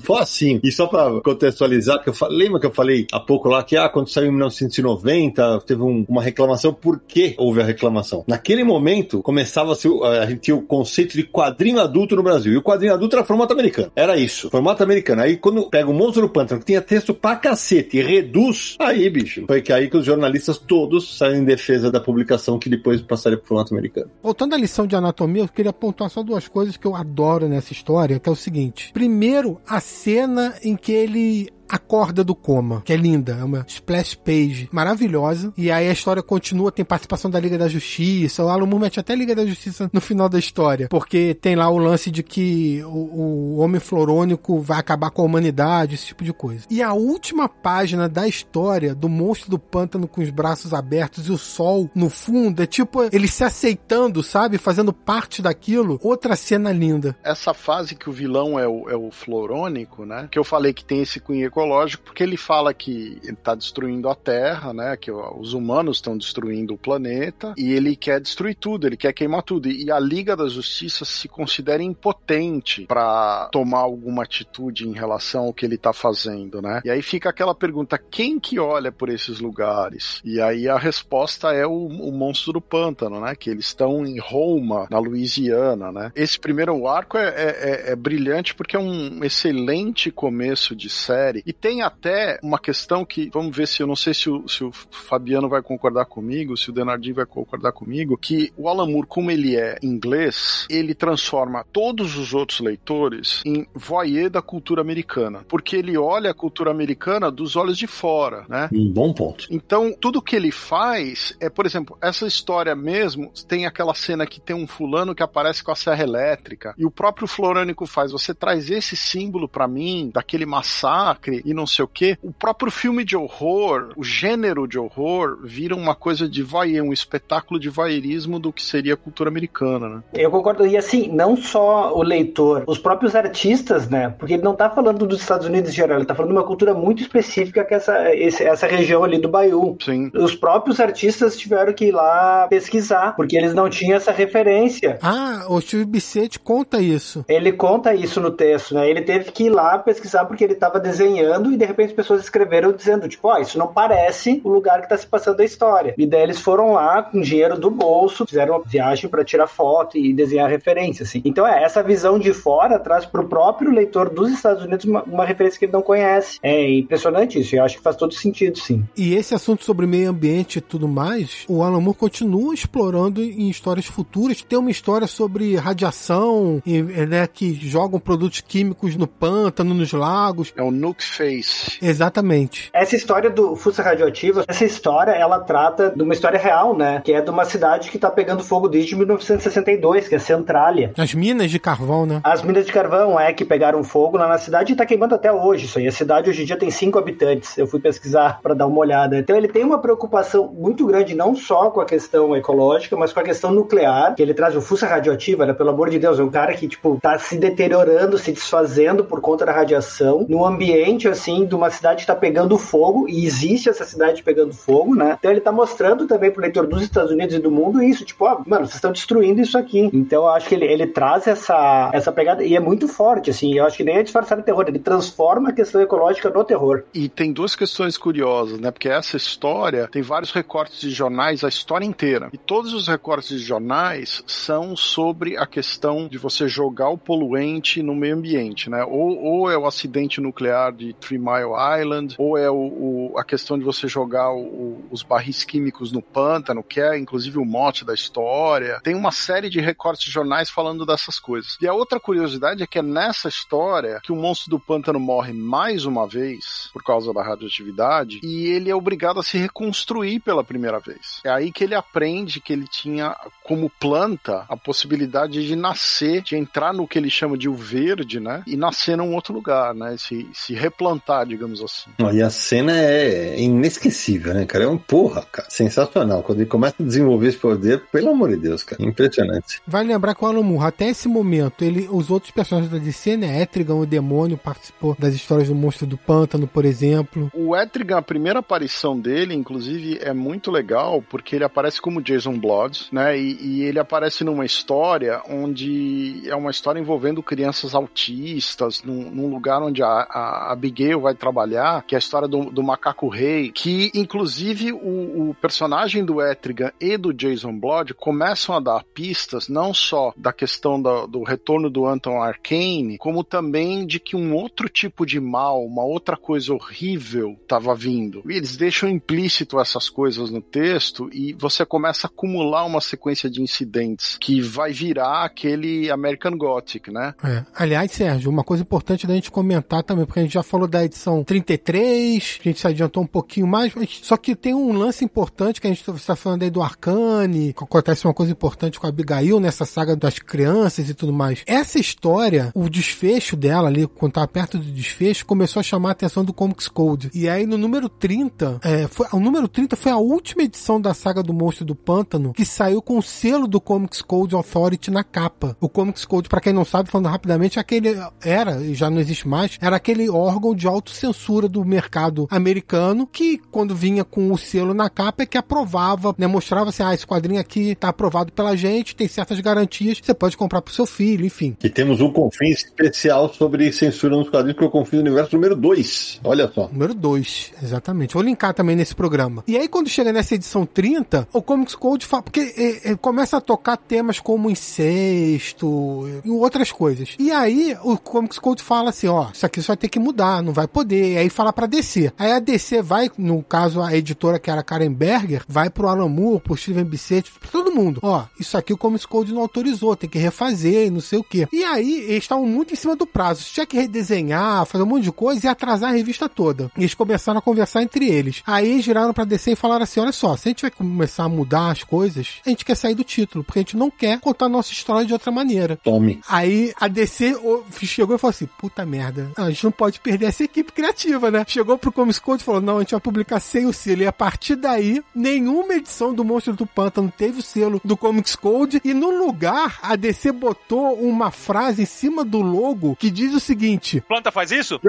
Foi assim. E só pra contextualizar, que eu falei, lembra que eu falei há pouco lá que, ah, quando saiu em 1990, teve um- uma reclamação. Por que houve a reclamação? Naquele momento, começava a, ser, o- a gente tinha o conceito de quadrinho adulto no Brasil. E o quadrinho adulto era formato americano. Era isso. Formato americano. Aí quando pega o Monstro do Pântano, que tinha texto pra cacete, e reduz, aí, bicho. Foi que aí que os jornalistas todos saíram em defesa da publicação que depois passaria pro formato americano. Voltando à lição de anatomia, eu queria apontar só duas coisas que eu adoro nessa história, que é o seguinte. Primeiro, a cena em que ele acorda do coma, que é linda, é uma splash page maravilhosa. E aí a história continua, tem participação da Liga da Justiça. O Alan Moore mete até a Liga da Justiça no final da história, porque tem lá o lance de que o, o homem florônico vai acabar com a humanidade, esse tipo de coisa. E a última página da história do monstro do pântano com os braços abertos e o sol no fundo, é tipo ele se aceitando, sabe? Fazendo parte daquilo. Outra cena linda. Essa fase que o vilão é o, é o florônico, né? Que eu falei que tem esse cunho ecológico, porque ele fala que ele tá destruindo a Terra, né? Que os humanos estão destruindo o planeta e ele quer destruir tudo, ele quer queimar tudo. E a Liga da Justiça se considera impotente para tomar alguma atitude em relação ao que ele tá fazendo, né? E aí fica aquela pergunta: quem que olha por esses lugares? E aí a resposta é o, o monstro do pântano, né? Que eles estão em Roma, na Louisiana, né? Esse primeiro arco é, é- é- é brilhante porque é um excelente começo de série e tem até uma questão que, vamos ver se eu não sei se o, se o Fabiano vai concordar comigo, se o Denardinho vai concordar comigo, que o Alan Moore, como ele é inglês, ele transforma todos os outros leitores em voyeur da cultura americana, porque ele olha a cultura americana dos olhos de fora, né? Um bom ponto. Então, tudo que ele faz é, por exemplo, essa história mesmo, tem aquela cena que tem um fulano que aparece com a serra elétrica, e o próprio Florânico faz, você traz esse símbolo pra mim, daquele massacre e não sei o quê. O próprio filme de horror, o gênero de horror, vira uma coisa de voyeur, um espetáculo de voyeurismo do que seria a cultura americana, né? Eu concordo. E assim, não só o leitor, os próprios artistas, né? Porque ele não tá falando dos Estados Unidos em geral, ele tá falando de uma cultura muito específica que é essa, esse- essa região ali do Bayou. Sim. Os próprios artistas tiveram que ir lá pesquisar, porque eles não tinham essa referência. Ah, o Steve Bissett conta isso. Ele conta isso no texto, né? Ele teve que ir lá pesquisar porque ele estava desenhando e de repente as pessoas escreveram dizendo, tipo, ó, isso não parece o lugar que tá se passando a história. E daí eles foram lá com dinheiro do bolso, fizeram uma viagem para tirar foto e desenhar referência, assim. Então é, essa visão de fora traz pro próprio leitor dos Estados Unidos uma, uma referência que ele não conhece. É impressionante isso, e eu acho que faz todo sentido, sim. E esse assunto sobre meio ambiente e tudo mais, o Alan Moore continua explorando em histórias futuras. Tem uma história sobre radiação, e, né, que jogam produtos químicos no pântano, nos lagos. É o Nuke Face. Exatamente. Essa história do Fuça Radioativa, essa história, ela trata de uma história real, né? Que é de uma cidade que tá pegando fogo desde 1962, que é Centralia. As minas de carvão, né? As minas de carvão é que pegaram fogo lá na cidade e tá queimando até hoje isso aí. A cidade hoje em dia tem cinco habitantes. Eu fui pesquisar para dar uma olhada. Então ele tem uma preocupação muito grande não só com a questão ecológica, mas com a questão nuclear, que ele traz o fuça radioativa, né? Pelo amor de Deus, é um cara que tipo tá se deteriorando, se desfazendo por conta da radiação, no ambiente assim de uma cidade que tá pegando fogo e existe essa cidade pegando fogo, né? Então ele tá mostrando também pro leitor dos Estados Unidos e do mundo isso, tipo, ó, mano, vocês estão destruindo isso aqui. Então eu acho que ele, ele traz essa, essa pegada e é muito forte, assim. Eu acho que nem é disfarçar o terror, ele transforma a questão ecológica no terror. E tem duas questões curiosas, né? Porque essa história tem vários recortes de jornais, a história inteira. E todos os recortes de jornais são sobre a questão de você jogar o poluente no meio ambiente, né? Ou, ou é o acidente nuclear de Three Mile Island, ou é o, o a questão de você jogar o, os barris químicos no pântano, que é inclusive o mote da história. Tem uma série de recortes de jornais falando dessas coisas. E a outra curiosidade é que é nessa história que o monstro do pântano morre mais uma vez por causa da radioatividade e ele é obrigado a se reconstruir pela primeira vez. É aí que ele aprende que ele tinha como planta a possibilidade de nascer, de entrar no que ele chama de o verde, né? E nascer num outro lugar, né? Se, se replantar, digamos assim. E a cena é inesquecível, né, cara? É um porra, cara. Sensacional. Quando ele começa a desenvolver esse poder, pelo amor de Deus, cara. Impressionante. Vale lembrar que o Alan Moore, até esse momento, ele, os outros personagens da DC, né? Etrigan, o demônio, participou das histórias do monstro do pântano, por exemplo. O Etrigan, a primeira aparição dele, inclusive, é muito legal, porque ele aparece como Jason Blood, né? E, e ele aparece numa história onde é uma história envolvendo crianças autistas, num, num lugar onde a, a, Abigail vai trabalhar, que é a história do, do macaco rei, que inclusive o, o personagem do Etrigan e do Jason Blood começam a dar pistas não só da questão do, do retorno do Anton Arcane, como também de que um outro tipo de mal, uma outra coisa horrível estava vindo. E eles deixam implícito essas coisas no texto e você começa a acumular uma sequência de incidentes que vai virar aquele American Gothic, né? É. Aliás, Sérgio, uma coisa importante da gente comentar também, porque a gente já falou da edição 33, a gente se adiantou um pouquinho mais, só que tem um lance importante que a gente está falando aí do Arcane, acontece uma coisa importante com a Abigail nessa saga das crianças e tudo mais. Essa história, o desfecho dela ali, quando tava perto do desfecho, começou a chamar a atenção do Comics Code. E aí no número 30, é, foi, o número 30 foi a última edição da saga do Monstro do Pântano que saiu com o selo do Comics Code Authority na capa. O Comics Code, para quem não sabe, falando rapidamente, aquele era, e já não existe mais, era aquele órgão de autocensura do mercado americano que, quando vinha com o selo na capa, é que aprovava, né, mostrava assim, ah, esse quadrinho aqui tá aprovado pela gente, tem certas garantias, você pode comprar pro seu filho, enfim. E temos um confins especial sobre censura nos quadrinhos, que é o confins universo número 2. Olha só. Número 2, exatamente. Vou linkar também nesse programa. E aí, quando chega nessa edição 30, o Comics Code fala, porque é, é, começa a tocar temas como incesto e outras coisas. E aí, o Comics Code fala assim, ó, isso aqui você vai ter que mudar, não vai poder. E aí fala pra DC. Aí a DC vai, no caso, a editora que era Karen Berger, vai pro Alan Moore, pro Steven Bissett, pra todo mundo. Ó, isso aqui o Comics Code não autorizou, tem que refazer e não sei o quê. E aí, eles estavam muito em cima do prazo. Tinha que redesenhar, fazer um monte de coisa e atrasar a revista toda. E eles começaram a conversar entre eles. Aí eles giraram pra DC e falaram assim: olha só, se a gente vai começar a mudar as coisas, a gente quer sair do título, porque a gente não quer contar a nossa história de outra maneira. Tome. Aí a DC chegou e falou assim: puta merda, a gente não pode perder essa equipe criativa, né? Chegou pro Comics Code e falou: não, a gente vai publicar sem o selo. E a partir daí, nenhuma edição do Monstro do Pântano teve o selo do Comics Code. E no lugar, a DC botou uma frase em cima do logo que diz o seguinte: Planta faz isso?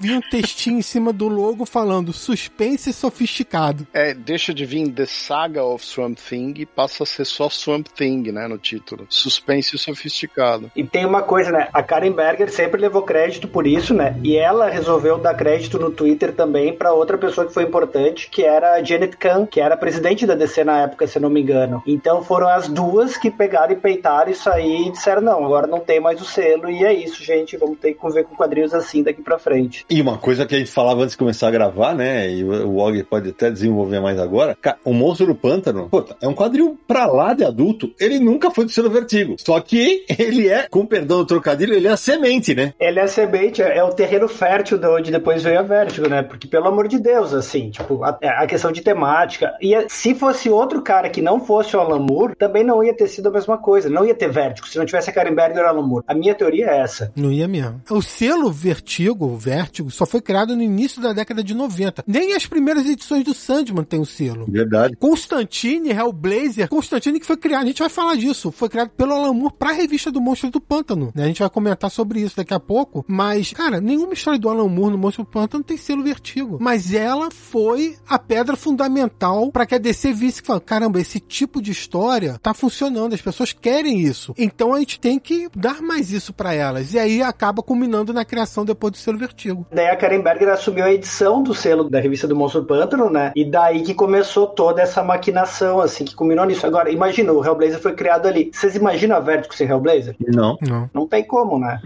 Vi um textinho em cima do logo falando suspense sofisticado. É, deixa de vir The Saga of Swamp Thing e passa a ser só Swamp Thing, né, no título. Suspense sofisticado. E tem uma coisa, né? A Karen sempre levou crédito por isso, né? E ela resolveu dar crédito no Twitter também para outra pessoa que foi importante, que era a Janet Kahn, que era presidente da DC na época, se não me engano. Então foram as duas que pegaram e peitaram isso aí e disseram: não, agora não tem mais o selo, e é isso, gente, vamos ter que conviver com quadrinhos assim daqui pra frente. E uma coisa que a gente falava antes de começar a gravar, né? E o Og pode até desenvolver mais agora. O Monstro do Pântano, puta, é um quadril pra lá de adulto. Ele nunca foi do selo Vertigo. Só que ele é, com perdão do trocadilho, ele é a semente, né? Ele é a semente, é o terreno fértil de onde depois veio a Vertigo, né? Porque, pelo amor de Deus, assim, tipo, a, a questão de temática. E se fosse outro cara que não fosse o Alan Moore, também não ia ter sido a mesma coisa. Não ia ter Vertigo. Se não tivesse a Karen Berger e o Alan Moore. A minha teoria é essa. Não ia mesmo. O selo Vertigo, o Vertigo, só foi criado no início da década de 90. Nem as primeiras edições do Sandman tem o selo. Verdade. Constantine, Hellblazer, Constantine que foi criado, a gente vai falar disso, foi criado pelo Alan Moore pra revista do Monstro do Pântano. Né? A gente vai comentar sobre isso daqui a pouco, mas, cara, nenhuma história do Alan Moore no Monstro do Pântano tem selo Vertigo. Mas ela foi a pedra fundamental para que a DC visse que, caramba, esse tipo de história tá funcionando, as pessoas querem isso. Então a gente tem que dar mais isso para elas. E aí acaba culminando na criação depois do selo Vertigo. Daí a Karen Berger assumiu a edição do selo da revista do Monstro do Pântano, né? E daí que começou toda essa maquinação, assim, que culminou nisso. Agora, imagina, o Hellblazer foi criado ali. Vocês imaginam a Vertigo sem Hellblazer? Não. Não. Não tem como, né? né?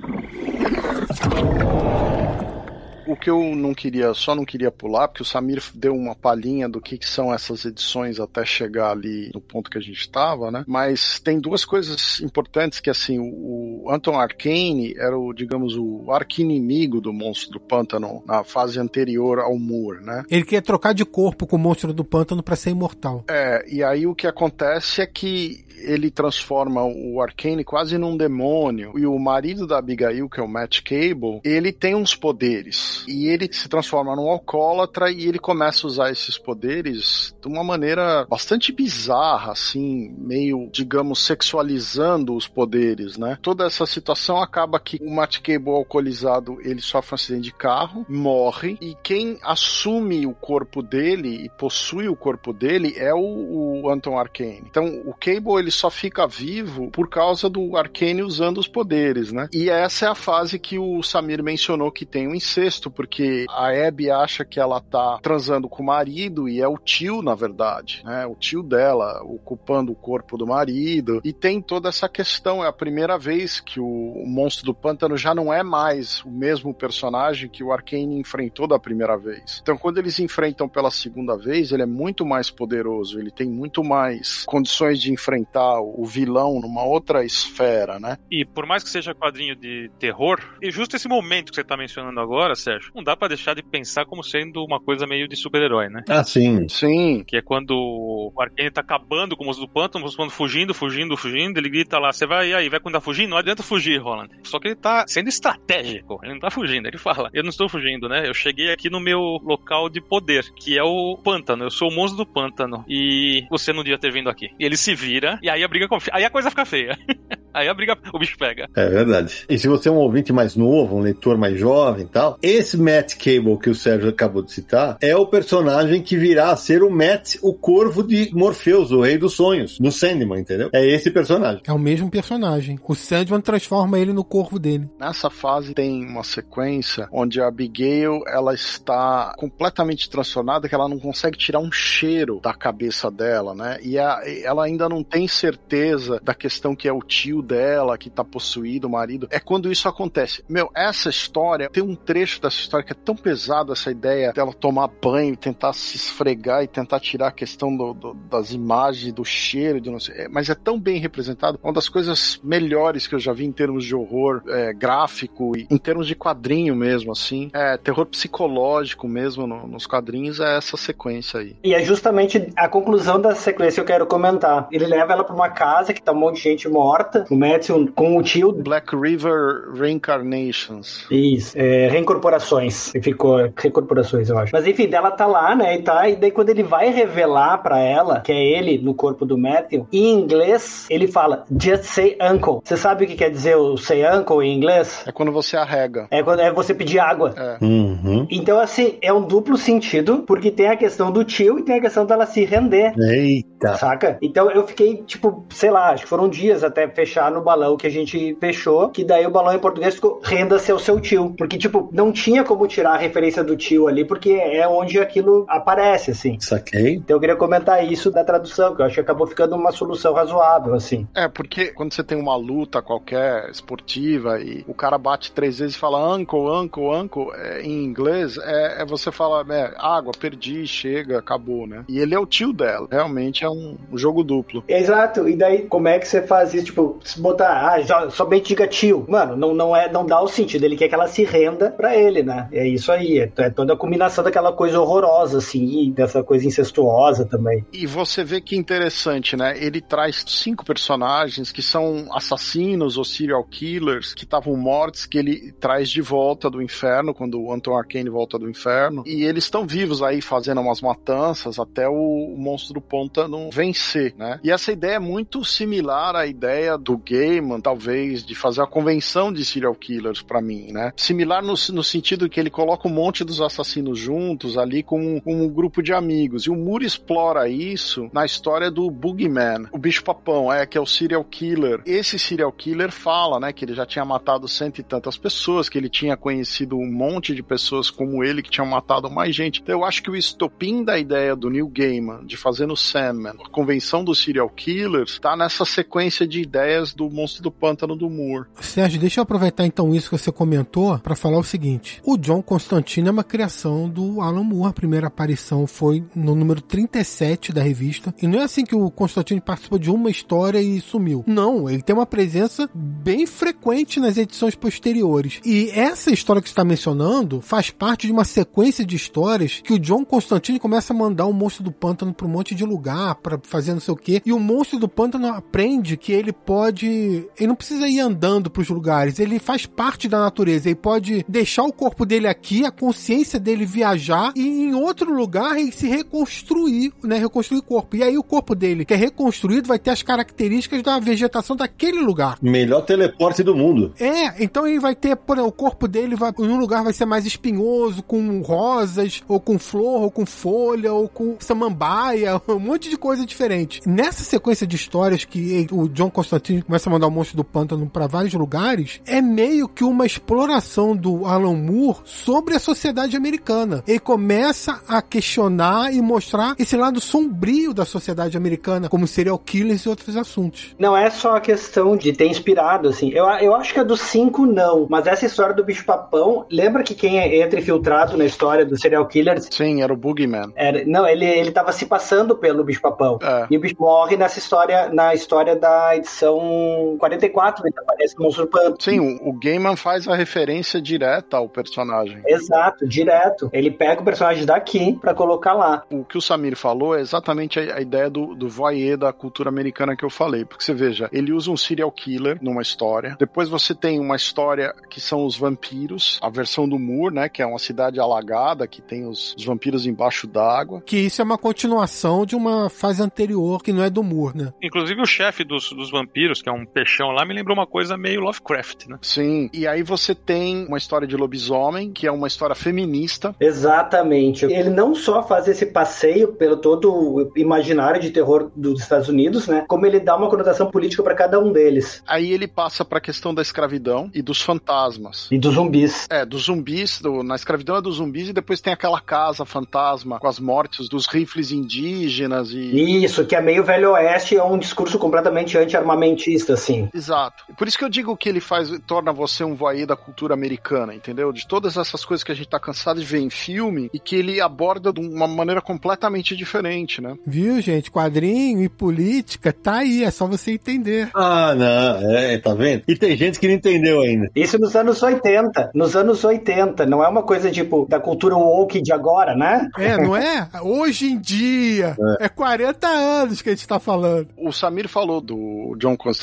O que eu não queria, só não queria pular, porque o Samir deu uma palhinha do que, que são essas edições até chegar ali no ponto que a gente estava, né? Mas tem duas coisas importantes que, assim, o Anton Arcane era o, digamos, o arqui-inimigo do Monstro do Pântano na fase anterior ao Moore, né? Ele quer trocar de corpo com o Monstro do Pântano para ser imortal. É, e aí o que acontece é que ele transforma o Arcane quase num demônio. E o marido da Abigail, que é o Matt Cable, ele tem uns poderes. E ele se transforma num alcoólatra e ele começa a usar esses poderes de uma maneira bastante bizarra, assim, meio, digamos, sexualizando os poderes, né? Toda essa situação acaba que o Matt Cable alcoolizado, ele sofre um acidente de carro, morre, e quem assume o corpo dele e possui o corpo dele é o, o Anton Arcane. Então, o Cable, ele só fica vivo por causa do Arcane usando os poderes, né? E essa é a fase que o Samir mencionou que tem o incesto, porque a Abby acha que ela tá transando com o marido e é o tio, na verdade, né? O tio dela ocupando o corpo do marido. E tem toda essa questão, é a primeira vez que o monstro do pântano já não é mais o mesmo personagem que o Arcane enfrentou da primeira vez. Então, quando eles enfrentam pela segunda vez, ele é muito mais poderoso, ele tem muito mais condições de enfrentar o vilão numa outra esfera, né? E por mais que seja quadrinho de terror, e justo esse momento que você tá mencionando agora, Sérgio, não dá para deixar de pensar como sendo uma coisa meio de super-herói, né? Ah, sim. Sim. Que é quando o Arcane tá acabando com o monstro do pântano, o monstro fugindo, fugindo, fugindo, ele grita lá, você vai, aí, vai quando tá fugindo? Não adianta fugir, Roland. Só que ele tá sendo estratégico, ele não tá fugindo, ele fala, eu não estou fugindo, né? Eu cheguei aqui no meu local de poder, que é o pântano, eu sou o monstro do pântano, e você não devia ter vindo aqui. E ele se vira, e aí a briga, aí a coisa fica feia. aí a briga, o bicho pega. É verdade. E se você é um ouvinte mais novo, um leitor mais jovem e tal, esse Matt Cable que o Sérgio acabou de citar é o personagem que virá a ser o Matt, o corvo de Morpheus, o rei dos sonhos, no Sandman, entendeu? É esse personagem. É o mesmo personagem. O Sandman transforma ele no corvo dele. Nessa fase tem uma sequência onde a Abigail ela está completamente transtornada, que ela não consegue tirar um cheiro da cabeça dela, né? E a, ela ainda não tem certeza da questão que é o tio dela que tá possuído, o marido. É quando isso acontece. Meu, essa história, tem um trecho dessa história que é tão pesado, essa ideia dela tomar banho, tentar se esfregar e tentar tirar a questão do, do, das imagens, do cheiro, de não sei. É, mas é tão bem representado. Uma das coisas melhores que eu já vi em termos de horror é, gráfico e em termos de quadrinho mesmo, assim. É, terror psicológico mesmo no, nos quadrinhos é essa sequência aí. E é justamente a conclusão da sequência que eu quero comentar. Ele leva ela pra uma casa que tá um monte de gente morta, o Matthew com o tio. Black River Reincarnations. Isso, é, reincorporações. Ficou reincorporações, eu acho. Mas enfim, ela tá lá, né, e tá, e daí quando ele vai revelar pra ela que é ele no corpo do Matthew, em inglês, ele fala, just say uncle. Você sabe o que quer dizer o say uncle em inglês? É quando você arrega. É quando é você pedir água. É. Uhum. Então, assim, é um duplo sentido, porque tem a questão do tio e tem a questão dela se render. Eita. Saca? Então eu fiquei, tipo, sei lá, acho que foram dias até fechar no balão que a gente fechou, que daí o balão em português ficou renda-se ao seu tio. Porque, tipo, não tinha como tirar a referência do tio ali, porque é onde aquilo aparece, assim. Saquei. Então eu queria comentar isso da tradução, que eu acho que acabou ficando uma solução razoável, assim. É, porque quando você tem uma luta qualquer esportiva e o cara bate três vezes e fala uncle, uncle, uncle, é, em inglês, é, é você fala, é, água, perdi, chega, acabou, né? E ele é o tio dela. Realmente é um, um jogo duplo. Exato, e daí como é que você faz isso? Tipo, botar, ah, somente diga tio. Mano, não, não, é, não dá o sentido. Ele quer que ela se renda pra ele, né? É isso aí. É, é toda a combinação daquela coisa horrorosa, assim, dessa coisa incestuosa também. E você vê que interessante, né? Ele traz cinco personagens que são assassinos ou serial killers que estavam mortos, que ele traz de volta do inferno, quando o Anton Arcane volta do inferno. E eles estão vivos aí fazendo umas matanças até o monstro do pântano vencer, né? E essa ideia é muito similar à ideia do Gaiman, talvez, de fazer a convenção de serial killers para mim, né? Similar no, no sentido que ele coloca um monte dos assassinos juntos ali com, com um grupo de amigos. E o Moore explora isso na história do Boogeyman, o bicho papão, é, que é o serial killer. Esse serial killer fala, né, que ele já tinha matado cento e tantas pessoas, que ele tinha conhecido um monte de pessoas como ele que tinham matado mais gente. Então eu acho que o estopim da ideia do Neil Gaiman de fazer no Sandman a convenção dos serial killers tá nessa sequência de ideias do Monstro do Pântano do Moore. Sérgio, deixa eu aproveitar então isso que você comentou para falar o seguinte. O John Constantine é uma criação do Alan Moore. A primeira aparição foi no número 37 da revista. E não é assim que o Constantine participou de uma história e sumiu. Não, ele tem uma presença bem frequente nas edições posteriores. E essa história que você está mencionando faz parte de uma sequência de histórias que o John Constantine começa a mandar o monstro do pântano para um monte de lugar para fazer não sei o quê. E o monstro do pântano aprende que ele pode. Ele não precisa ir andando para os lugares, ele faz parte da natureza. Ele pode deixar o corpo dele aqui, a consciência dele viajar e em outro lugar ele se reconstruir, né? Reconstruir o corpo. E aí o corpo dele, que é reconstruído, vai ter as características da vegetação daquele lugar. Melhor teleporte do mundo. É, então ele vai ter, por exemplo, o corpo dele vai, em um lugar vai ser mais espinhoso, com rosas, ou com flor, ou com folha, ou com samambaia, um monte de coisa diferente. Nessa sequência de histórias que o John Constantine começa a mandar o monstro do pântano para vários lugares, é meio que uma exploração do Alan Moore sobre a sociedade americana. Ele começa a questionar e mostrar esse lado sombrio da sociedade americana, como serial killers e outros assuntos. Não é só a questão de ter inspirado, assim. Eu, eu acho que a dos cinco não, mas essa história do bicho papão, lembra que quem entra infiltrado na história dos serial killers? Sim, era o Boogeyman. Era, não, ele, ele tava se passando pelo bicho papão. É. E o bicho morre nessa história, na história da edição 44, ele aparece no Monstro do Pântano. Sim, o, o Gaiman faz a referência direta ao personagem. Exato, direto. Ele pega o personagem daqui pra colocar lá. O que o Samir falou é exatamente a, a ideia do, do voyeur da cultura americana que eu falei. Porque você veja, ele usa um serial killer numa história. Depois você tem uma história que são os vampiros, a versão do Moore, né? Que é uma cidade alagada, que tem os, os vampiros embaixo d'água. Que isso é uma continuação de uma fase anterior que não é do Moore, né? Inclusive o chefe dos, dos vampiros, que é um peixão lá, me lembrou uma coisa meio Lovecraft, né? Sim. E aí você tem uma história de lobisomem, que é uma história feminista. Exatamente. Ele não só faz esse passeio pelo todo o imaginário de terror dos Estados Unidos, né? Como ele dá uma conotação política pra cada um deles. Aí ele passa pra questão da escravidão e dos fantasmas. E dos zumbis. É, dos zumbis, do- na escravidão é dos zumbis e depois tem aquela casa fantasma com as mortes dos rifles indígenas e. Isso, que é meio velho oeste, é um discurso completamente anti-armamentista, assim. Exato. Por isso que eu digo que ele faz, torna você um voyeur da cultura americana, entendeu? De todas essas coisas que a gente tá cansado de ver em filme e que ele aborda de uma maneira completamente diferente, né? Viu, gente? Quadrinho e política, tá aí, é só você entender. Ah, não, é, tá vendo? E tem gente que não entendeu ainda. Isso nos anos 80. Nos anos 80. Não é uma coisa tipo da cultura woke de agora, né? É, não é? Hoje em dia. É. 40 anos que a gente tá falando. O Samir falou do John Constantine,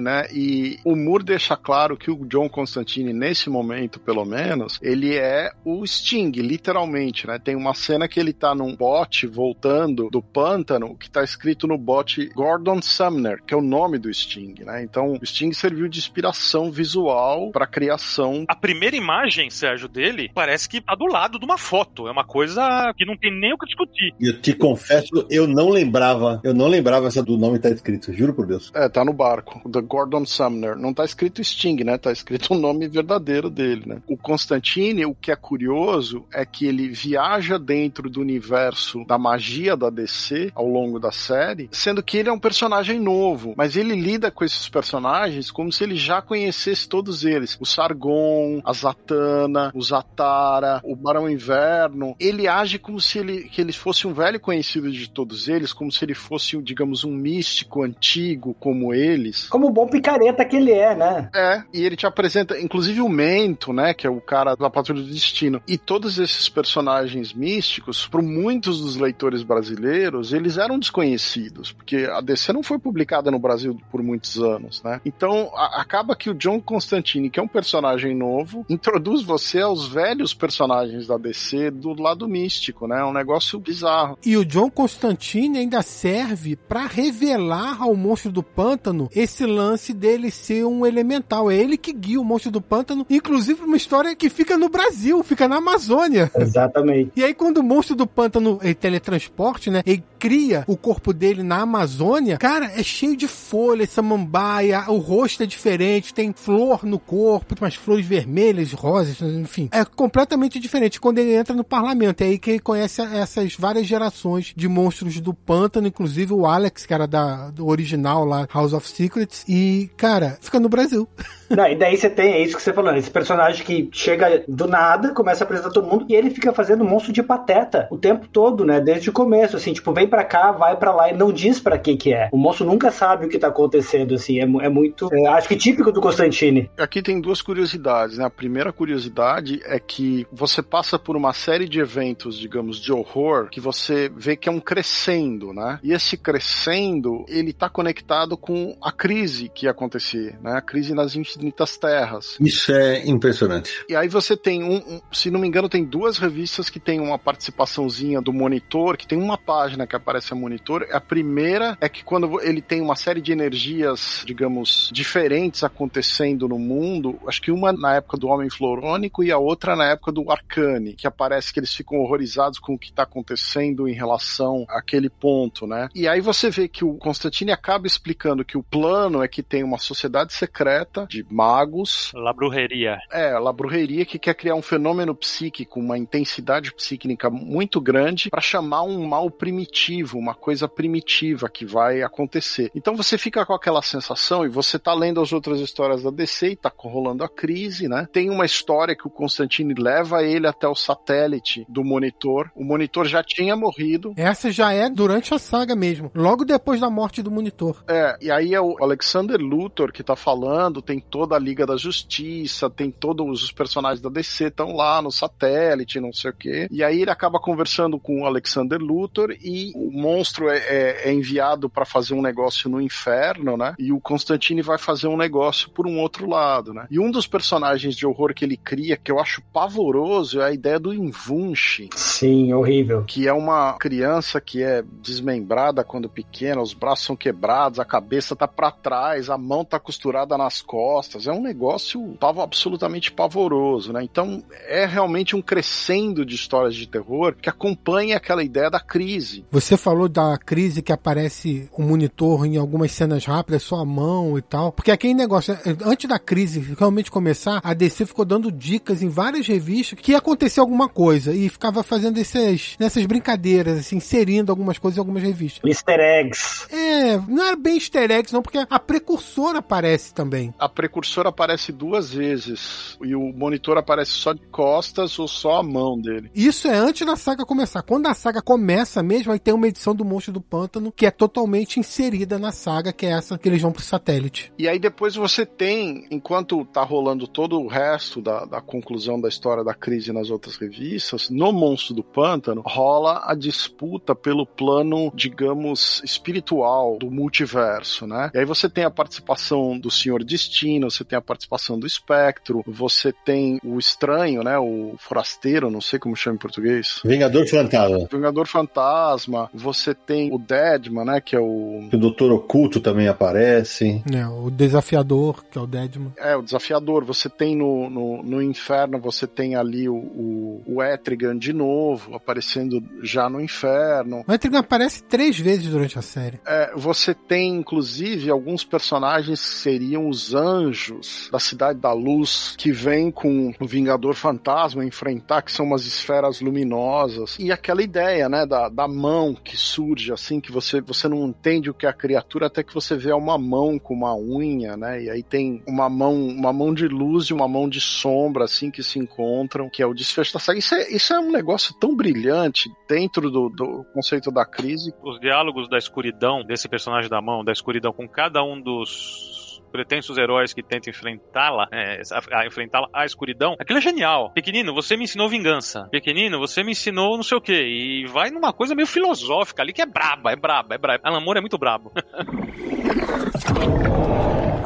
né? E o Moore deixa claro que o John Constantine, nesse momento, pelo menos, ele é o Sting, literalmente, né? Tem uma cena que ele tá num bote voltando do pântano, que tá escrito no bote Gordon Sumner, que é o nome do Sting, né? Então, o Sting serviu de inspiração visual pra criação. A primeira imagem, Sérgio, dele, parece que tá do lado de uma foto. É uma coisa que não tem nem o que discutir. E eu te confesso, eu não lembrava, eu não lembrava essa do nome tá escrito, juro por Deus. É, tá no barco. The Gordon Sumner. Não tá escrito Sting, né? Tá escrito o nome verdadeiro dele, né? O Constantine, o que é curioso é que ele viaja dentro do universo da magia da DC ao longo da série, sendo que ele é um personagem novo, mas ele lida com esses personagens como se ele já conhecesse todos eles. O Sargon, a Zatanna, o Zatara, o Barão Inverno. Ele age como se ele, que ele fosse um velho conhecido de todos eles, como se ele fosse, digamos, um místico antigo como eles. Como o bom picareta que ele é, né? É, e ele te apresenta, inclusive o Mento, né, que é o cara da Patrulha do Destino, e todos esses personagens místicos, para muitos dos leitores brasileiros, eles eram desconhecidos, porque a DC não foi publicada no Brasil por muitos anos, né? Então, a, acaba que o John Constantine, que é um personagem novo, introduz você aos velhos personagens da DC do lado místico, né? É um negócio bizarro. E o John Constantine ainda serve para revelar ao monstro do pântano esse lance dele ser um elemental. É ele que guia o monstro do pântano, inclusive uma história que fica no Brasil, fica na Amazônia. Exatamente. E aí, quando o monstro do pântano ele teletransporte, né? Ele cria o corpo dele na Amazônia, cara, é cheio de folhas, samambaia, o rosto é diferente, tem flor no corpo, umas flores vermelhas, rosas, enfim. É completamente diferente quando ele entra no parlamento. É aí que ele conhece essas várias gerações de monstros do pântano, inclusive o Alex, que era da, do original lá, House of Secrets. E, cara, fica no Brasil. Não, e daí você tem, é isso que você falou, esse personagem que chega do nada, começa a apresentar todo mundo, e ele fica fazendo monstro de pateta o tempo todo, né? Desde o começo, assim, tipo, vem pra cá, vai pra lá e não diz pra que que é. O monstro nunca sabe o que tá acontecendo, assim, é, é muito, é, acho que típico do Constantine. Aqui tem duas curiosidades, né? A primeira curiosidade é que você passa por uma série de eventos, digamos, de horror, que você vê que é um crescendo, né? E esse crescendo, ele tá conectado com a crise que ia acontecer, né? A crise nas infinitas terras. Isso é impressionante. E aí você tem um, um, se não me engano, tem duas revistas que tem uma participaçãozinha do monitor, que tem uma página que aparece a monitor. A primeira é que quando ele tem uma série de energias, digamos, diferentes acontecendo no mundo, acho que uma na época do Homem Florônico e a outra na época do Arcane, que aparece que eles ficam horrorizados com o que está acontecendo em relação àquele ponto, né? E aí você vê que o Constantine acaba explicando que o plano é que tem uma sociedade secreta de magos. La Brujeria. É, La Brujeria que quer criar um fenômeno psíquico, uma intensidade psíquica muito grande para chamar um mal primitivo, uma coisa primitiva que vai acontecer. Então você fica com aquela sensação e você tá lendo as outras histórias da DC e tá rolando a crise, né? Tem uma história que o Constantine leva ele até o satélite do monitor. O monitor já tinha morrido. Essa já é durante a saga mesmo, logo depois da morte do monitor. É, e aí é o Alexander Luthor que tá falando, tem toda a Liga da Justiça, tem todos os personagens da DC estão lá no satélite, não sei o quê. E aí ele acaba conversando com o Alexander Luthor e o monstro é, é, é enviado para fazer um negócio no inferno, né? E o Constantine vai fazer um negócio por um outro lado, né? E um dos personagens de horror que ele cria, que eu acho pavoroso, é a ideia do Invunchi. Sim, horrível. Que é uma criança que é desmembrada quando pequena, os braços são quebrados, a cabeça tá para trás, a mão tá costurada nas costas. É um negócio absolutamente pavoroso, né? Então é realmente um crescendo de histórias de terror que acompanha aquela ideia da crise. Você falou da crise que aparece o monitor em algumas cenas rápidas, só a mão e tal. Porque aquele negócio, antes da crise realmente começar, a DC ficou dando dicas em várias revistas que ia acontecer alguma coisa e ficava fazendo essas, nessas brincadeiras, assim, inserindo algumas coisas em algumas revistas. Easter eggs. É, não era bem easter eggs, não, porque a precursora aparece também. A precursora aparece duas vezes e o monitor aparece só de costas ou só a mão dele. Isso é antes da saga começar. Quando a saga começa mesmo, aí tem uma edição do Monstro do Pântano que é totalmente inserida na saga, que é essa que eles vão pro satélite. E aí depois você tem, enquanto tá rolando todo o resto da, da conclusão da história da crise nas outras revistas, no Monstro do Pântano rola a disputa pelo plano, digamos, espiritual do multiverso, né? E aí você tem a participação do Senhor Destino, você tem a participação do Espectro, você tem o Estranho, né? O Forasteiro, não sei como chama em português. Vingador Fantasma. Vingador Fantasma, você tem o Deadman, né? Que é o. O Doutor Oculto também aparece. É, o desafiador, que é o Deadman. É, o desafiador. Você tem no, no, no inferno, você tem ali o, o, o Etrigan de novo, aparecendo já no inferno. O Etrigan aparece três vezes durante a série. É, você tem, inclusive, alguns personagens seriam os anjos da Cidade da Luz, que vêm com o Vingador Fantasma enfrentar, que são umas esferas luminosas. E aquela ideia, né, da, da mão que surge, assim, que você, você não entende o que é a criatura até que você vê uma mão com uma unha, né, e aí tem uma mão, uma mão de luz e uma mão de sombra, assim, que se encontram, que é o desfecho da saga. Isso é, isso é um negócio tão brilhante dentro do, do conceito da crise. Os diálogos da escuridão, desse personagem da mão, da escuridão, com cada um dos pretensos heróis que tentam enfrentá-la, é, enfrentá-la à escuridão, aquilo é genial. Pequenino, você me ensinou vingança. Pequenino, você me ensinou não sei o que. E vai numa coisa meio filosófica ali que é braba, é braba, é braba. Alan Moore é muito brabo.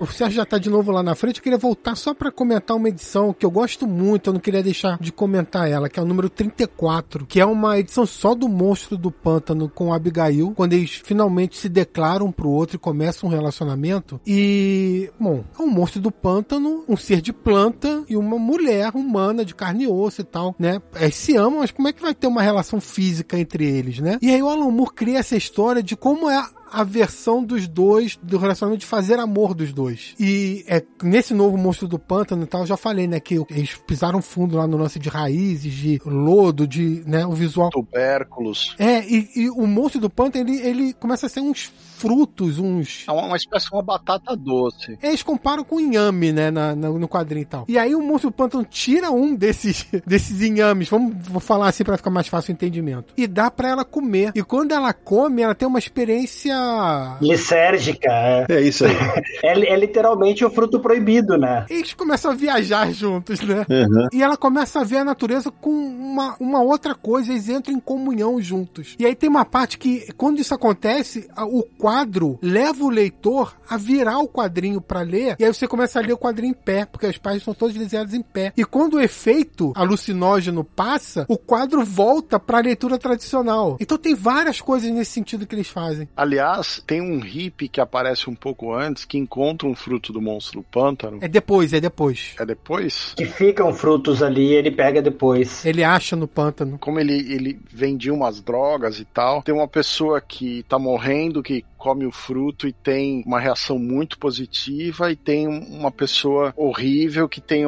O Sérgio já tá de novo lá na frente. Eu queria voltar só para comentar uma edição que eu gosto muito, eu não queria deixar de comentar ela, que é o número 34, que é uma edição só do Monstro do Pântano com Abigail, quando eles finalmente se declaram pro outro e começam um relacionamento. E, bom, é um monstro do pântano, um ser de planta e uma mulher humana de carne e osso e tal, né? Eles se amam, mas como é que vai ter uma relação física entre eles, né? E aí o Alan Moore cria essa história de como é a versão dos dois, do relacionamento de fazer amor dos dois. E é nesse novo Monstro do Pântano e tal, eu já falei, né, que eles pisaram fundo lá no lance de raízes, de lodo, de, né, o visual. Tubérculos. É, e, e o Monstro do Pântano, ele, ele começa a ser uns frutos, uns. É uma espécie de uma batata doce. Eles comparam com inhame, né, na, na, no quadrinho e tal. E aí o Monstro do Pântano tira um desses, desses inhames, vamos vou falar assim para ficar mais fácil o entendimento, e dá para ela comer. E quando ela come, ela tem uma experiência Lisérgica, é. É isso aí. é, é literalmente o fruto proibido, né? Eles começam a viajar juntos, né? Uhum. E ela começa a ver a natureza com uma, uma outra coisa, eles entram em comunhão juntos. E aí tem uma parte que, quando isso acontece, a- o quadro leva o leitor a virar o quadrinho pra ler, e aí você começa a ler o quadrinho em pé, porque as páginas são todas desenhadas em pé. E quando o efeito alucinógeno passa, o quadro volta pra leitura tradicional. Então tem várias coisas nesse sentido que eles fazem. Aliás, tem um hippie que aparece um pouco antes que encontra um fruto do monstro do pântano. É depois, é depois. É depois? Que ficam frutos ali ele pega depois. Ele acha no pântano. Como ele, ele vendia umas drogas e tal, tem uma pessoa que tá morrendo, que come o fruto e tem uma reação muito positiva, e tem uma pessoa horrível que tem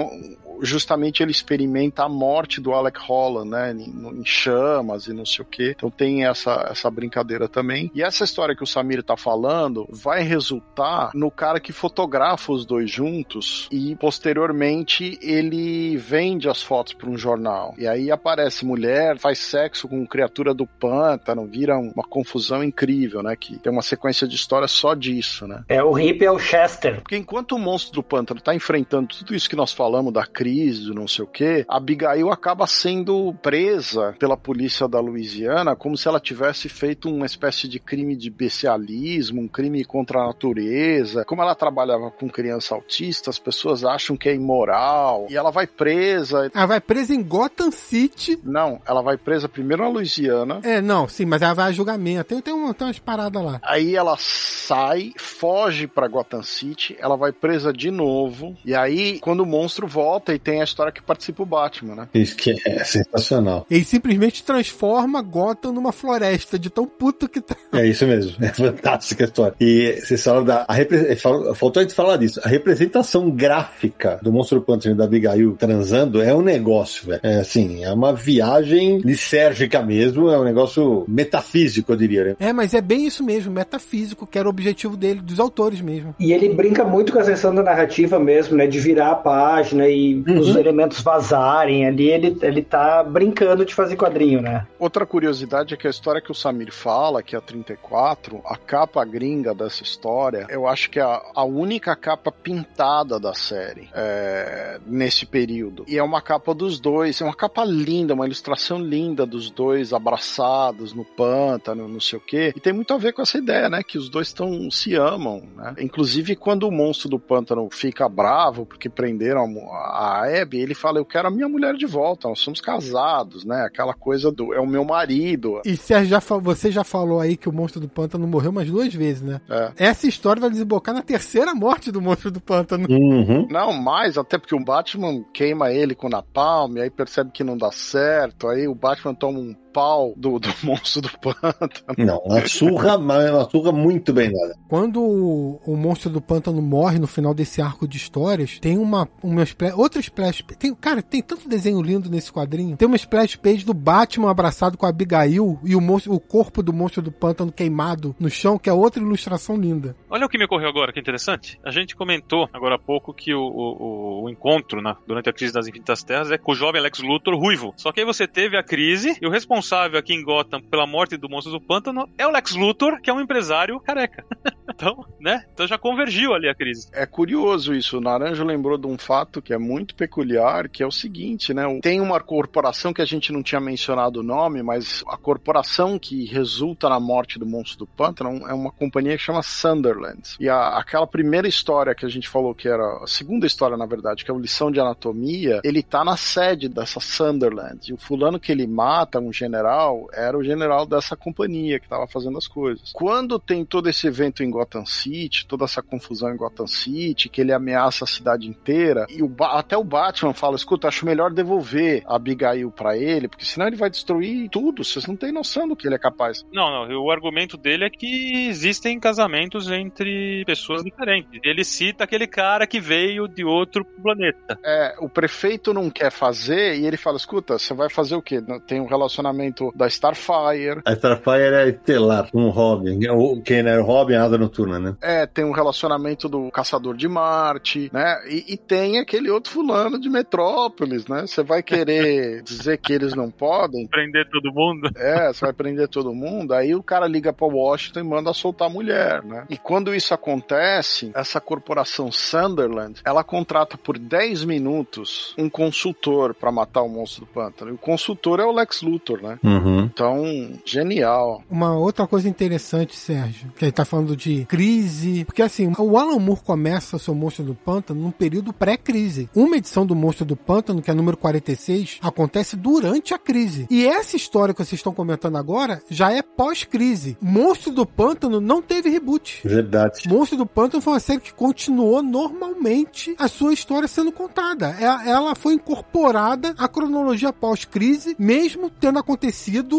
justamente ele experimenta a morte do Alec Holland, né, em, em chamas e não sei o que. Então tem essa, essa brincadeira também. E essa história que o Samir tá falando vai resultar no cara que fotografa os dois juntos e posteriormente ele vende as fotos para um jornal. E aí aparece mulher, faz sexo com criatura do pântano, vira uma confusão incrível, né, que tem uma sequência de histórias só disso, né? É o hippie é o Chester. Porque enquanto o monstro do pântano tá enfrentando tudo isso que nós falamos da crise, do não sei o quê, a Abigail acaba sendo presa pela polícia da Louisiana como se ela tivesse feito uma espécie de crime de bestialismo, um crime contra a natureza. Como ela trabalhava com criança autista, as pessoas acham que é imoral. E ela vai presa. Ela vai presa em Gotham City. Não, ela vai presa primeiro na Louisiana. É, não, sim, mas ela vai a julgamento. Tem, tem, tem umas paradas lá. Aí ela sai, foge pra Gotham City, ela vai presa de novo. E aí, quando o monstro volta, e tem a história que participa o Batman, né? Isso que é sensacional. Ele simplesmente transforma Gotham numa floresta, de tão puto que tá. É isso mesmo. É fantástica a história. E vocês falaram da. A repre- fal- Faltou a gente falar disso. A representação gráfica do Monstro Pântano e da Abigail transando é um negócio, velho. É assim, é uma viagem lisérgica mesmo, é um negócio metafísico, eu diria, né? É, mas é bem isso mesmo, metafísico, que era o objetivo dele, dos autores mesmo. E ele brinca muito com a questão da narrativa mesmo, né? De virar a página e os elementos vazarem ali. Ele, ele tá brincando de fazer quadrinho, né? Outra curiosidade é que a história que o Samir fala, que é a 34, a capa gringa dessa história, eu acho que é a, a única capa pintada da série é, nesse período. E é uma capa dos dois, é uma capa linda, uma ilustração linda dos dois abraçados no pântano, não sei o quê. E tem muito a ver com essa ideia, né, que os dois estão se amam, né? Inclusive quando o monstro do pântano fica bravo porque prenderam a, a Abby, ele fala: "Eu quero a minha mulher de volta, nós somos casados", né? Aquela coisa do é o meu marido. E Sérgio, já, você já falou aí que o monstro do pântano morreu umas duas vezes, né? É. Essa história vai desembocar na terceira morte do monstro do pântano. Uhum. Não, mais, até porque o Batman queima ele com napalm, aí percebe que não dá certo, aí o Batman toma um pau do, do monstro do pântano. Não, uma surra, mas uma surra muito bem dada. Quando o, o monstro do pântano morre no final desse arco de histórias, tem uma, uma spla- outra splash tem Cara, tem tanto desenho lindo nesse quadrinho. Tem uma splash page do Batman abraçado com a Abigail e o, monstro, o corpo do monstro do pântano queimado no chão, que é outra ilustração linda. Olha o que me ocorreu agora, que interessante. A gente comentou agora há pouco que o, o, o encontro na- durante a crise das Infinitas Terras é com o jovem Lex Luthor ruivo. Só que aí você teve a crise e o responsável aqui em Gotham pela morte do monstro do pântano é o Lex Luthor, que é um empresário careca. então, né? Então já convergiu ali a crise. É curioso isso. O Naranjo lembrou de um fato que é muito peculiar, que é o seguinte, né? Tem uma corporação que a gente não tinha mencionado o nome, mas a corporação que resulta na morte do monstro do pântano é uma companhia que chama Sunderland. E a- aquela primeira história que a gente falou que era a segunda história, na verdade, que é o lição de anatomia, ele tá na sede dessa Sunderland. E o fulano que ele mata, um era o general dessa companhia que tava fazendo as coisas. Quando tem todo esse evento em Gotham City, toda essa confusão em Gotham City, que ele ameaça a cidade inteira, e o até o Batman fala: escuta, acho melhor devolver a Abigail pra ele, porque senão ele vai destruir tudo. Vocês não têm noção do que ele é capaz. Não, não. O argumento dele é que existem casamentos entre pessoas diferentes. Ele cita aquele cara que veio de outro planeta. É, o prefeito não quer fazer e ele fala: escuta, você vai fazer o quê? Tem um relacionamento da Starfire. A Starfire é estelar, com o Robin. O- Quem era o Robin, a Asa Noturna, né? É, tem um relacionamento do Caçador de Marte, né? E, e tem aquele outro fulano de Metrópolis, né? Você vai querer dizer que eles não podem? Prender todo mundo. É, você vai prender todo mundo. Aí o cara liga pra Washington e manda soltar a mulher, né? E quando isso acontece, essa corporação Sunderland, ela contrata por 10 minutos um consultor pra matar o monstro do pântano. E o consultor é o Lex Luthor, né? Uhum. Então, genial. Uma outra coisa interessante, Sérgio, que ele tá falando de crise, porque assim, o Alan Moore começa o seu Monstro do Pântano num período pré-crise. Uma edição do Monstro do Pântano, que é a número 46, acontece durante a crise. E essa história que vocês estão comentando agora já é pós-crise. Monstro do Pântano não teve reboot. Verdade. Monstro do Pântano foi uma série que continuou normalmente a sua história sendo contada. Ela, ela foi incorporada à cronologia pós-crise, mesmo tendo acontecido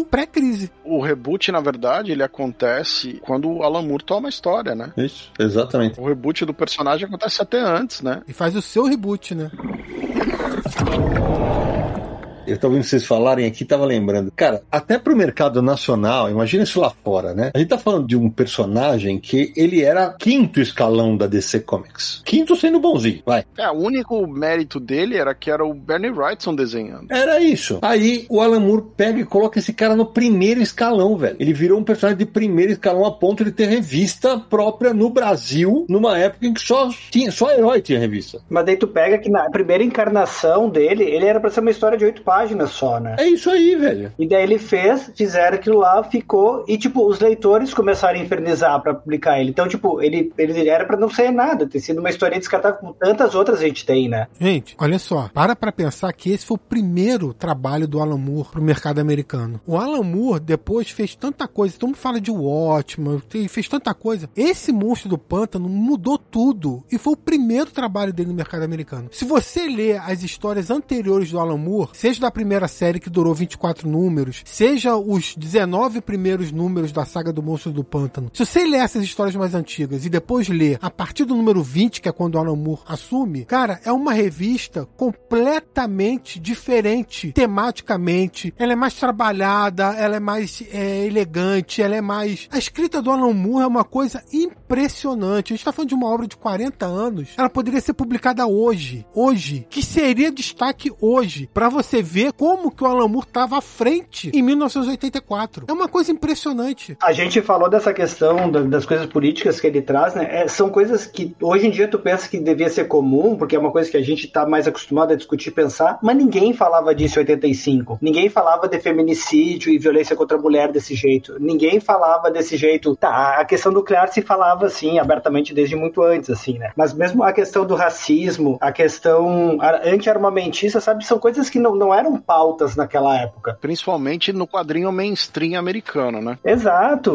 pré-crise. O reboot, na verdade, ele acontece quando o Alan Moore toma a história, né? Isso, exatamente. O reboot do personagem acontece até antes, né? E faz o seu reboot, né? Eu tô ouvindo vocês falarem aqui, tava lembrando. Cara, até pro mercado nacional, imagina isso lá fora, né? A gente tá falando de um personagem que ele era quinto escalão da DC Comics. Quinto sendo bonzinho, vai. É, o único mérito dele era que era o Bernie Wrightson desenhando. Era isso. Aí o Alan Moore pega e coloca esse cara no primeiro escalão, velho. Ele virou um personagem de primeiro escalão a ponto de ter revista própria no Brasil, numa época em que só tinha, só herói tinha revista. Mas daí tu pega que na primeira encarnação dele, ele era pra ser uma história de oito páginas só, né? É isso aí, velho. E daí ele fez, fizeram aquilo lá, ficou, e tipo, os leitores começaram a infernizar pra publicar ele. Então, tipo, ele, ele era pra não ser nada, ter sido uma história descartável como tantas outras a gente tem, né? Gente, olha só, para pra pensar que esse foi o primeiro trabalho do Alan Moore pro mercado americano. O Alan Moore depois fez tanta coisa, todo mundo fala de Watchmen, ele fez tanta coisa. Esse Monstro do Pântano mudou tudo e foi o primeiro trabalho dele no mercado americano. Se você ler as histórias anteriores do Alan Moore, seja da primeira série que durou 24 números, seja os 19 primeiros números da saga do Monstro do Pântano, se você ler essas histórias mais antigas e depois ler a partir do número 20, que é quando Alan Moore assume, cara, é uma revista completamente diferente tematicamente. Ela é mais trabalhada, ela é mais é, elegante, ela é mais. A escrita do Alan Moore é uma coisa impressionante. A gente tá falando de uma obra de 40 anos. Ela poderia ser publicada hoje. Hoje. Que seria destaque hoje. para você ver como que o Alan Moore tava à frente em 1984. É uma coisa impressionante. A gente falou dessa questão das coisas políticas que ele traz, né? É, são coisas que hoje em dia tu pensa que devia ser comum, porque é uma coisa que a gente tá mais acostumado a discutir e pensar, mas ninguém falava disso em 85. Ninguém falava de feminicídio e violência contra a mulher desse jeito. Ninguém falava desse jeito. Tá, a questão nuclear se falava assim abertamente desde muito antes, assim, né? Mas mesmo a questão do racismo, a questão anti-armamentista, sabe, são coisas que não, não eram pautas naquela época. Principalmente no quadrinho mainstream americano, né? Exato.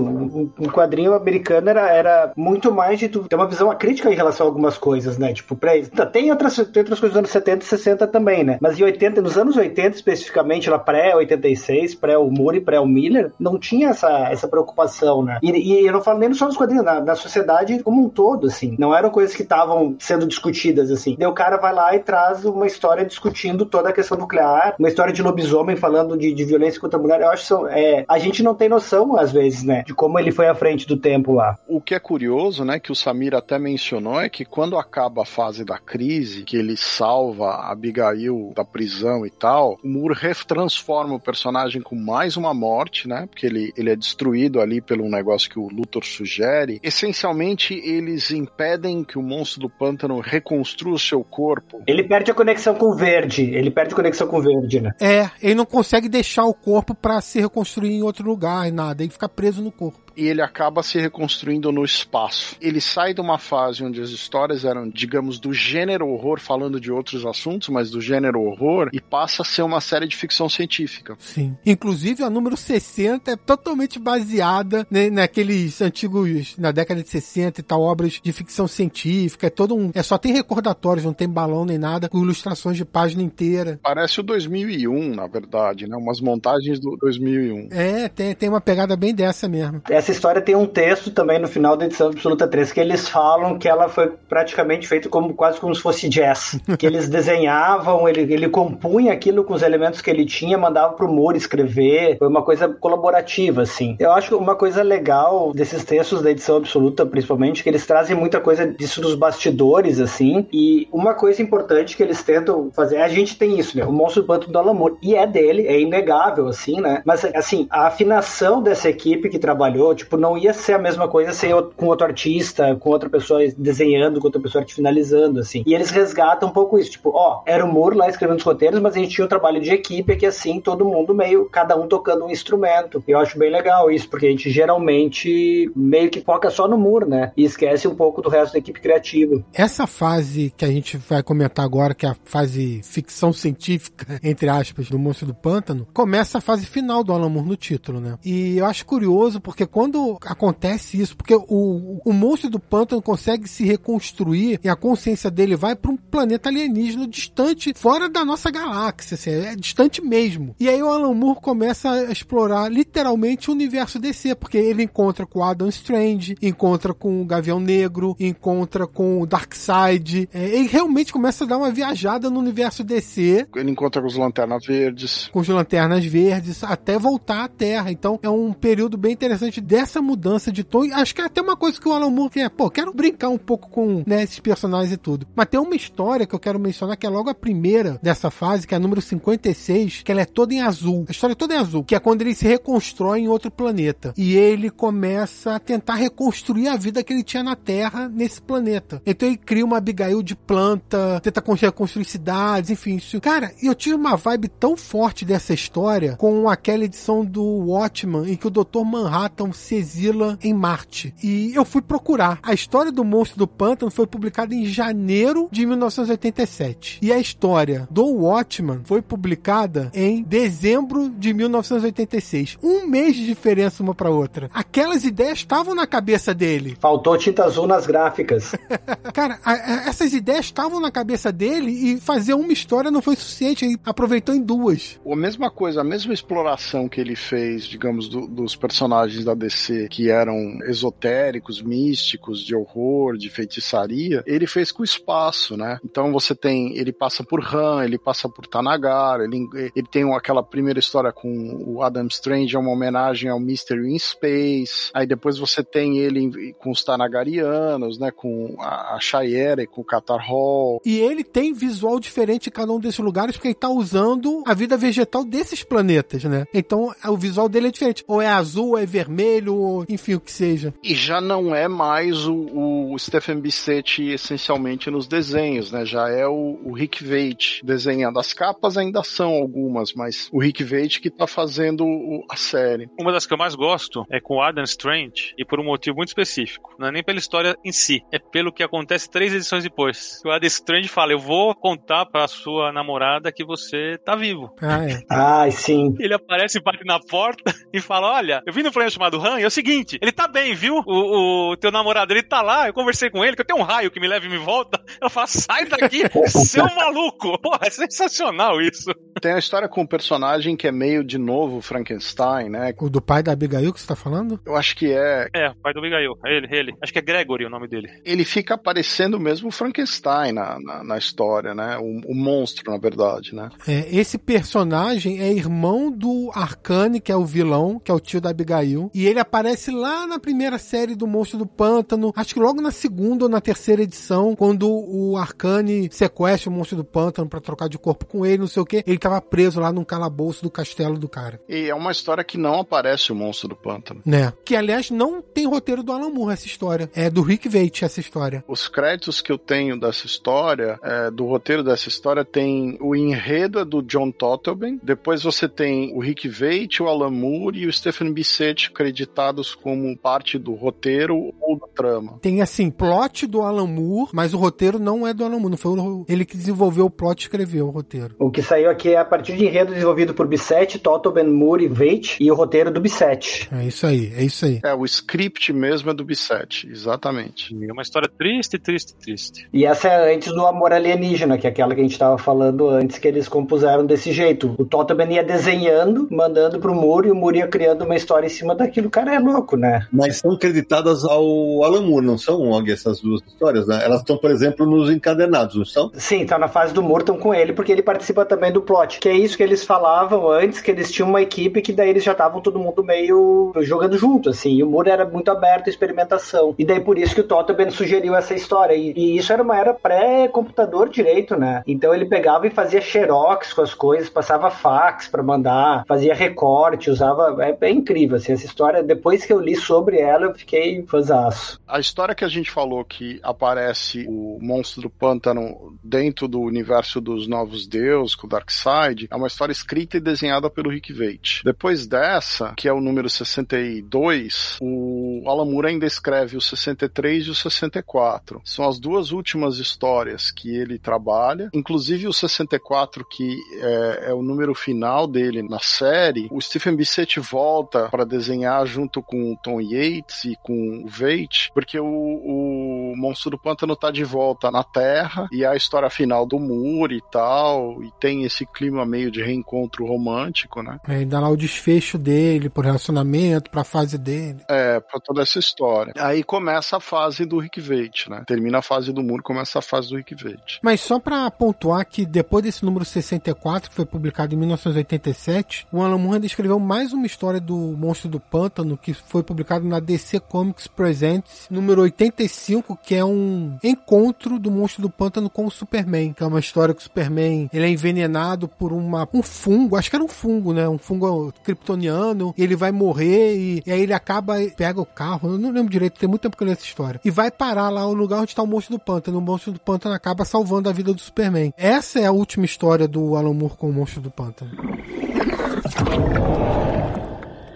O quadrinho americano era, era muito mais de tu ter uma visão crítica em relação a algumas coisas, né? Tipo, pra, tem, outras, tem outras coisas dos anos 70 e 60 também, né? Mas em 80, nos anos 80 especificamente, lá pré-86, pré-o Moore e pré-o Miller, não tinha essa, essa preocupação, né? E, e eu não falo nem só nos quadrinhos, na, na sociedade como um todo, assim. Não eram coisas que estavam sendo discutidas, assim. Daí o cara vai lá e traz uma história discutindo toda a questão nuclear, uma história de lobisomem falando de, de violência contra a mulher. Eu acho que são, é, a gente não tem noção, às vezes, né, de como ele foi à frente do tempo lá. O que é curioso, né, que o Samir até mencionou, é que quando acaba a fase da crise, que ele salva a Abigail da prisão e tal, o Moore retransforma o personagem com mais uma morte, né, porque ele, ele é destruído ali pelo negócio que o Luthor sugere. Essencialmente, eles impedem que o monstro do pântano reconstrua o seu corpo. Ele perde a conexão com o verde, ele perde a conexão com o verde, né? É, ele não consegue deixar o corpo para se reconstruir em outro lugar e nada, ele fica preso no corpo e ele acaba se reconstruindo no espaço. Ele sai de uma fase onde as histórias eram, digamos, do gênero horror, falando de outros assuntos, mas do gênero horror, e passa a ser uma série de ficção científica. Sim. Inclusive, a número 60 é totalmente baseada né, naqueles antigos, na década de 60 e tal, obras de ficção científica. É todo um. É só tem recordatórios, não tem balão nem nada, com ilustrações de página inteira. Parece o 2001, na verdade, né? Umas montagens do 2001. É, tem, tem uma pegada bem dessa mesmo. Essa essa história tem um texto também no final da edição Absoluta 3 que eles falam que ela foi praticamente feita como quase como se fosse jazz. que eles desenhavam, ele, ele compunha aquilo com os elementos que ele tinha, mandava pro Moore escrever. Foi uma coisa colaborativa, assim. Eu acho uma coisa legal desses textos da edição Absoluta, principalmente, que eles trazem muita coisa disso dos bastidores, assim. E uma coisa importante que eles tentam fazer, a gente tem isso, né? O Monstro do Pântano do Alamur. E é dele, é inegável, assim, né? Mas, assim, a afinação dessa equipe que trabalhou, Tipo, não ia ser a mesma coisa sem com outro artista, com outra pessoa desenhando, com outra pessoa finalizando, assim. E eles resgatam um pouco isso. Tipo, ó, era o Moore lá escrevendo os roteiros, mas a gente tinha um trabalho de equipe que assim, todo mundo meio, cada um tocando um instrumento. E eu acho bem legal isso, porque a gente geralmente meio que foca só no Moore, né? E esquece um pouco do resto da equipe criativa. Essa fase que a gente vai comentar agora, que é a fase ficção científica, entre aspas, do Monstro do Pântano, começa a fase final do Alan Moore no título, né? E eu acho curioso, porque quando acontece isso, porque o, o monstro do pântano consegue se reconstruir e a consciência dele vai para um planeta alienígena distante, fora da nossa galáxia, assim, é distante mesmo. E aí o Alan Moore começa a explorar literalmente o universo DC, porque ele encontra com o Adam Strange, encontra com o Gavião Negro, encontra com o Darkseid. É, ele realmente começa a dar uma viajada no universo DC. Ele encontra com os Lanternas Verdes. Com os Lanternas Verdes, até voltar à Terra. Então é um período bem interessante dessa mudança de tom. Acho que é até uma coisa que o Alan Moore quer, pô, quero brincar um pouco com né, esses personagens e tudo. Mas tem uma história que eu quero mencionar, que é logo a primeira dessa fase, que é a número 56, que ela é toda em azul. A história é toda em azul, que é quando ele se reconstrói em outro planeta. E ele começa a tentar reconstruir a vida que ele tinha na Terra nesse planeta. Então ele cria uma Abigail de planta, tenta reconstruir cidades, enfim. Isso. Cara, eu tive uma vibe tão forte dessa história com aquela edição do Watchman, em que o Dr. Manhattan se exila em Marte. E eu fui procurar. A história do monstro do pântano foi publicada em janeiro de 1987. E a história do Watchman foi publicada em dezembro de 1986. Um mês de diferença uma para outra. Aquelas ideias estavam na cabeça dele. Faltou tinta azul nas gráficas. Cara, a, a, essas ideias estavam na cabeça dele e fazer uma história não foi suficiente. Ele aproveitou em duas. A mesma coisa, a mesma exploração que ele fez, digamos, do, dos personagens da DC DC que eram esotéricos, místicos, de horror, de feitiçaria, ele fez com o espaço, né? Então você tem, ele passa por Han, ele passa por Tanagar, ele, ele tem aquela primeira história com o Adam Strange, é uma homenagem ao Mystery in Space. Aí depois você tem ele com os Tanagarianos, né? Com a, a Shayera e com o Qatar Hall. E ele tem visual diferente em cada um desses lugares porque ele tá usando a vida vegetal desses planetas, né? Então o visual dele é diferente. Ou é azul, ou é vermelho, ou enfim, o que seja. E já não é mais o, o Stephen Bissetti essencialmente nos desenhos, né? Já é o, o Rick Veit desenhando. As capas ainda são algumas, mas o Rick Veit que tá fazendo a série. Uma das que eu mais gosto é com Adam Strange e por um motivo muito específico. Não é nem pela história em si, é pelo que acontece três edições depois. O Adam Strange fala: Eu vou contar pra sua namorada que você tá vivo. Ah, é. Ai, sim. Ele aparece, bate na porta e fala: Olha, eu vim no planeta chamado Han e é o seguinte, ele tá bem, viu? O, o teu namorado, ele tá lá, eu conversei com ele, que eu tenho um raio que me leva e me volta. Eu falo, sai daqui, seu maluco! Porra, é sensacional isso. Tem a história com um personagem que é meio de novo Frankenstein, né? O do pai da Abigail que você tá falando? Eu acho que é. É, pai do Abigail, é ele, ele. Acho que é Gregory o nome dele. Ele fica parecendo mesmo o Frankenstein na, na, na história, né? O, o, monstro, na verdade, né? É, esse personagem é irmão do Arcane, que é o vilão, que é o tio da Abigail. E ele aparece lá na primeira série do Monstro do Pântano, acho que logo na segunda ou na terceira edição, quando o Arcane sequestra o Monstro do Pântano para trocar de corpo com ele, não sei o que. Ele tava preso lá num calabouço do castelo do cara. E é uma história que não aparece o Monstro do Pântano. Né? Que, aliás, não tem roteiro do Alan Moore essa história. É do Rick Veit essa história. Os créditos que eu tenho dessa história, é, do roteiro dessa história, tem o enredo é do John Totleben, depois você tem o Rick Veit, o Alan Moore e o Stephen Bissett creditados como parte do roteiro ou da trama. Tem, assim, plot do Alan Moore, mas o roteiro não é do Alan Moore, não foi ele que desenvolveu o plot e escreveu o roteiro. O que saiu aqui é a partir de enredo desenvolvido por Bissett, Totleben, Moore e Veit e o roteiro do Bissett. É isso aí, é isso aí. É, o script mesmo é do Bissett, exatamente. É uma história triste, triste, triste. E essa é antes do Amor Alienígena, que é aquela que a gente estava falando antes, que eles compuseram desse jeito. O Totleben ia desenhando, mandando pro Moore, e o Moore ia criando uma história em cima daquilo. Cara é louco, né? Mas são creditadas ao Alan Moore, não são, Og, essas duas histórias, né? Elas estão, por exemplo, nos encadenados, não são? Sim, tá na fase do Moore, estão com ele, porque ele participa também do plot. Que é isso que eles falavam antes, que eles tinham uma equipe que daí eles já estavam todo mundo meio jogando junto, assim. E o Moore era muito aberto à experimentação. E daí por isso que o Totleben sugeriu essa história. E, e isso era uma era pré-computador direito, né? Então ele pegava e fazia xerox com as coisas, passava fax para mandar, fazia recorte, usava. É, é, incrível, assim. Essa história, depois que eu li sobre ela, eu fiquei fãzaço. A história que a gente falou que aparece o monstro do pântano dentro do universo dos Novos Deus, com o Darkseid, é uma história escrita e desenhada pelo Rick Veit. Depois dessa, que é o número 62, o Alan Moore ainda escreve o 63 e o 64. São as duas últimas histórias que ele trabalha. Inclusive o 64, que é, é o número final dele na série, o Stephen Bissett volta para desenhar junto com o Tom Yates e com o Veit, porque o, o Monstro do Pântano tá de volta na Terra e a história final do Moore e tal, e tem esse clima meio de reencontro romântico, né? É, e dá lá o desfecho dele pro relacionamento, pra fase dele. É, pra toda essa história. Aí começa a fase do Rick Veit, né? Termina a fase do Moore, começa a fase do Rick Veit. Mas só pra pontuar que depois desse número 64, que foi publicado em 1987, o Alan Moore ainda escreveu mais uma história do Monstro do Pântano, que foi publicado na DC Comics Presents, número 85, que é um encontro do Monstro do Pântano com o Superman, que é uma história que o Superman ele é envenenado por uma, um fungo, acho que era um fungo, né? Um fungo kryptoniano, ele vai morrer e, e aí ele acaba, pega o carro, eu não lembro direito, tem muito tempo que eu li essa história, e vai parar lá no lugar onde está o Monstro do Pântano. O Monstro do Pântano acaba salvando a vida do Superman. Essa é a última história do Alan Moore com o Monstro do Pântano.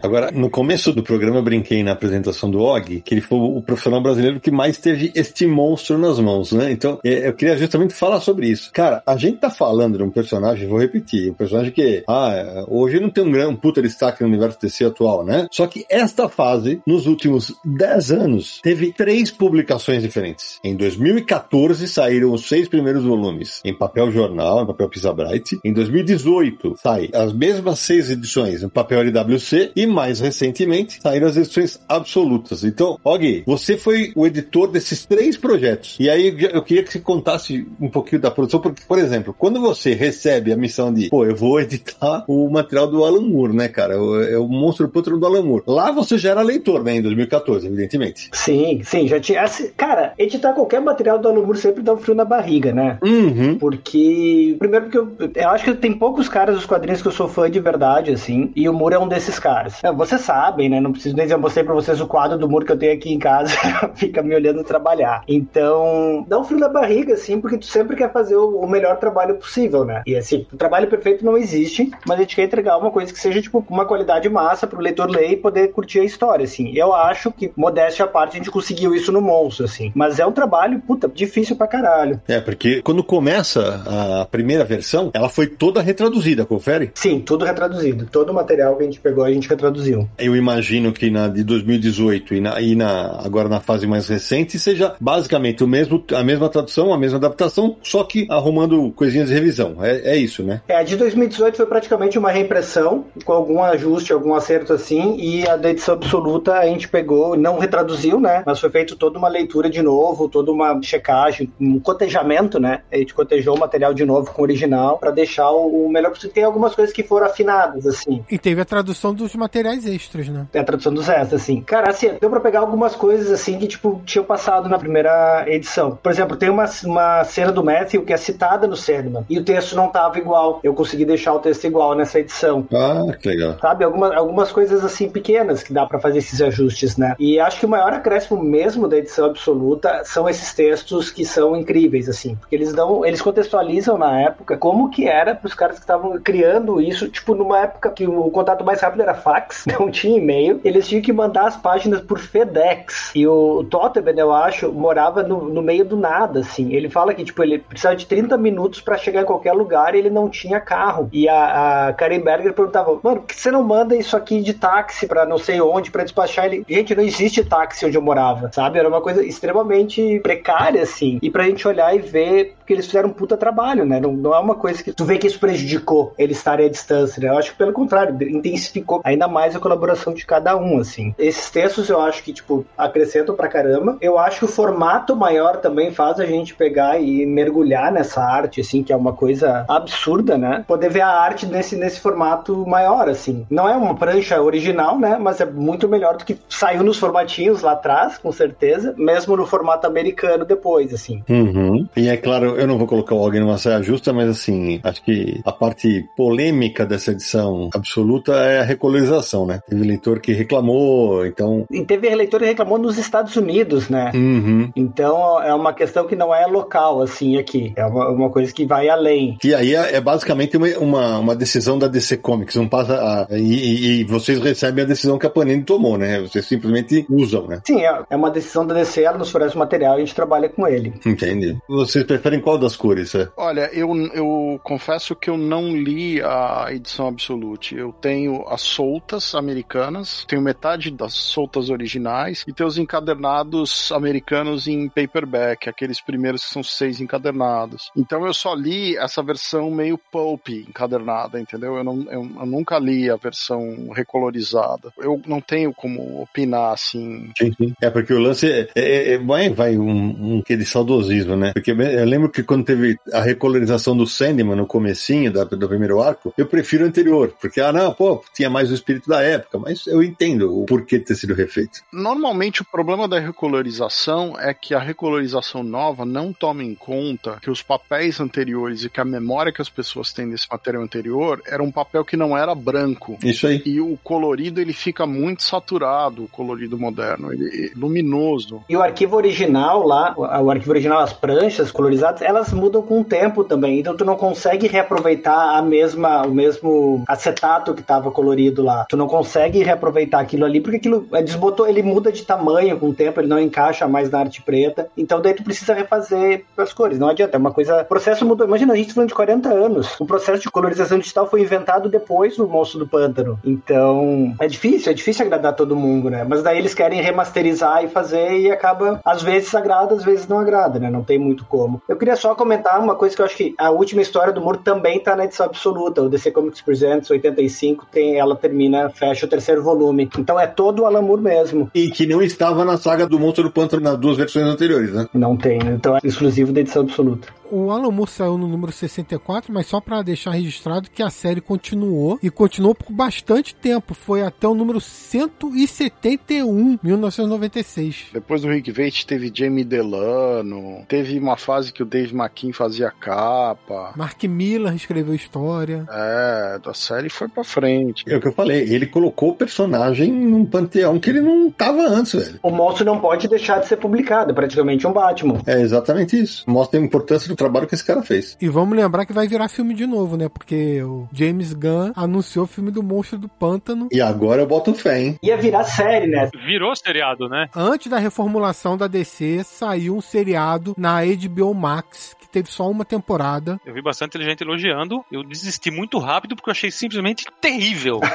Agora, no começo do programa eu brinquei na apresentação do Og que ele foi o profissional brasileiro que mais teve este monstro nas mãos, né? Então, é, eu queria justamente falar sobre isso. Cara, a gente tá falando de um personagem, vou repetir, um personagem que, ah, hoje não tem um grande puta destaque no universo DC atual, né? Só que esta fase, nos últimos 10 anos, teve três publicações diferentes. Em 2014 saíram os seis primeiros volumes em papel jornal, em papel Pisa Bright. Em 2018 sai as mesmas seis edições em papel LWC e mais recentemente saíram as edições absolutas. Então, Og, você foi o editor desses três projetos. E aí eu queria que você contasse um pouquinho da produção, porque, por exemplo, quando você recebe a missão de, pô, eu vou editar o material do Alan Moore, né, cara? É o monstro putro do Alan Moore. Lá você já era leitor, né, em 2014, evidentemente. Sim, sim, já tinha. Cara, editar qualquer material do Alan Moore sempre dá um frio na barriga, né? Uhum. Porque. Primeiro, porque eu, eu acho que tem poucos caras dos quadrinhos que eu sou fã de verdade, assim, e o Moore é um desses caras. É, vocês sabem, né? Não preciso nem dizer, eu mostrei pra vocês o quadro do Moore que eu tenho aqui em casa, fica me olhando trabalhar. Então, dá um frio na barriga, assim, porque tu sempre quer fazer o, o melhor trabalho possível, né? E assim, o trabalho perfeito não existe, mas a gente quer entregar uma coisa que seja, tipo, uma qualidade massa pro leitor ler e poder curtir a história, assim. Eu acho que, modéstia à parte, a gente conseguiu isso no Monstro, assim. Mas é um trabalho, puta, difícil pra caralho. É, porque quando começa a primeira versão, ela foi toda retraduzida, confere? Sim, tudo retraduzido. Todo o material que a gente pegou, a gente retraduziu. Eu imagino que na de 2018 e, na, e na, agora na fase mais recente seja basicamente o mesmo, a mesma tradução, a mesma adaptação, só que arrumando coisinhas de revisão. É, é isso, né? É, a de 2018 foi praticamente uma reimpressão, com algum ajuste, algum acerto assim, e a da edição absoluta a gente pegou, não retraduziu, né? Mas foi feito toda uma leitura de novo, toda uma checagem, um cotejamento, né? A gente cotejou o material de novo com o original para deixar o melhor possível. Tem algumas coisas que foram afinadas, assim. E teve a tradução dos materiais extras, né? É a tradução dos extras, assim. Cara, assim, deu pra pegar algumas coisas, assim, que, tipo, tinham passado na primeira edição. Por exemplo, tem uma, uma cena do Matthew que é citada no Sandman, e o texto não tava igual. Eu consegui deixar o texto igual nessa edição. Ah, que legal. Sabe? Algumas, algumas coisas, assim, pequenas que dá para fazer esses ajustes, né? E acho que o maior acréscimo mesmo da edição absoluta são esses textos que são incríveis, assim, porque eles dão, eles contextualizam na época como que era pros caras que estavam criando isso, tipo, numa época que o contato mais rápido era fax, não tinha e-mail, eles tinham que mandar as páginas por FedEx. E o Tottenham, eu acho, morava no, no meio do nada, assim. Ele fala que, tipo, ele precisava de 30 minutos para chegar em qualquer lugar e ele não tinha carro. E a, a Karen Berger perguntava, mano, por que você não manda isso aqui de táxi para não sei onde, para despachar ele? Gente, não existe táxi onde eu morava, sabe? Era uma coisa extremamente precária, assim. E pra gente olhar e ver que eles fizeram um puta trabalho, né? Não, não é uma coisa que tu vê que isso prejudicou eles estarem à distância, né? Eu acho que pelo contrário, intensificou ainda mais a colaboração de cada um, assim. Esses textos eu acho que, tipo, acrescentam pra caramba. Eu acho que o formato maior também faz a gente pegar e mergulhar nessa arte, assim, que é uma coisa absurda, né? Poder ver a arte nesse, nesse formato maior, assim. Não é uma prancha original, né? Mas é muito melhor do que saiu nos formatinhos lá atrás, com certeza, mesmo no formato americano depois, assim. Uhum. E é claro, eu não vou colocar o Og numa saia justa, mas assim, acho que a parte polêmica dessa edição absoluta é a recolorização, né? Teve leitor que reclamou, então. E teve leitor que reclamou nos Estados Unidos, né? Uhum. Então é uma questão que não é local, assim, aqui. É uma, uma coisa que vai além. E aí é, é basicamente uma, uma, uma, decisão da DC Comics, não passa. A, e, e, vocês recebem a decisão que a Panini tomou, né? Vocês simplesmente usam, né? Sim, é, é uma decisão da DC, ela nos fornece o material e a gente trabalha com ele. Entendi. Vocês preferem qual das cores? É? Olha, eu, eu confesso que eu não li a edição Absolute. Eu tenho as soltas americanas, tenho metade das soltas originais e tenho os encadernados americanos em paperback, aqueles primeiros que são seis encadernados. Então eu só li essa versão meio pulp encadernada, entendeu? Eu, não, eu, eu nunca li a versão recolorizada. Eu não tenho como opinar assim. Sim, sim. É porque o lance é, é, é vai, vai um, um que de saudosismo, né? Porque eu lembro que quando teve a recolorização do Sandman no comecinho da, do primeiro arco, eu prefiro o anterior, porque, ah, não, pô, tinha mais o espírito da época, mas eu entendo o porquê de ter sido refeito. Normalmente o problema da recolorização é que a recolorização nova não toma em conta que os papéis anteriores e que a memória que as pessoas têm desse material anterior era um papel que não era branco. Isso aí. E o colorido ele fica muito saturado, o colorido moderno, ele é luminoso. E o arquivo original lá, o arquivo original, as pranchas colorizadas, elas mudam com o tempo também. Então tu não consegue reaproveitar a mesma, o mesmo acetato que estava colorido lá. Tu não consegue reaproveitar aquilo ali porque aquilo é, desbotou, ele muda de tamanho com o tempo, ele não encaixa mais na arte preta. Então daí tu precisa refazer as cores. Não adianta, é uma coisa. O processo mudou. Imagina, a gente tá falando de 40 anos. O processo de colorização digital foi inventado depois do Monstro do Pântano. Então, é difícil, é difícil agradar todo mundo, né? Mas daí eles querem remasterizar e fazer e acaba, às vezes agrada, às vezes não agrada, né? Não tem muito como. Eu queria queria só comentar uma coisa que eu acho que a última história do Moore também tá na edição absoluta. O DC Comics Presents 85 tem, ela termina, fecha o terceiro volume. Então é todo o Alan Moore mesmo. E que não estava na saga do Monstro do Pântano nas duas versões anteriores, né? Não tem, né? então é exclusivo da edição absoluta. O Alan Moore saiu no número 64, mas só para deixar registrado que a série continuou e continuou por bastante tempo. Foi até o número 171, 1996. Depois do Rick Veit teve Jamie Delano, teve uma fase que o Dave McKean fazia capa. Mark Miller escreveu história. É, a série foi pra frente. É o que eu falei, ele colocou o personagem num panteão que ele não tava antes, velho. O monstro não pode deixar de ser publicado, é praticamente um Batman. É exatamente isso. Mostra a importância do trabalho que esse cara fez. E vamos lembrar que vai virar filme de novo, né? Porque o James Gunn anunciou o filme do Monstro do Pântano. E agora eu boto fé, hein? Ia virar série, né? Virou seriado, né? Antes da reformulação da DC, saiu um seriado na HBO Max, que teve só uma temporada. Eu vi bastante gente elogiando. Eu desisti muito rápido porque eu achei simplesmente terrível.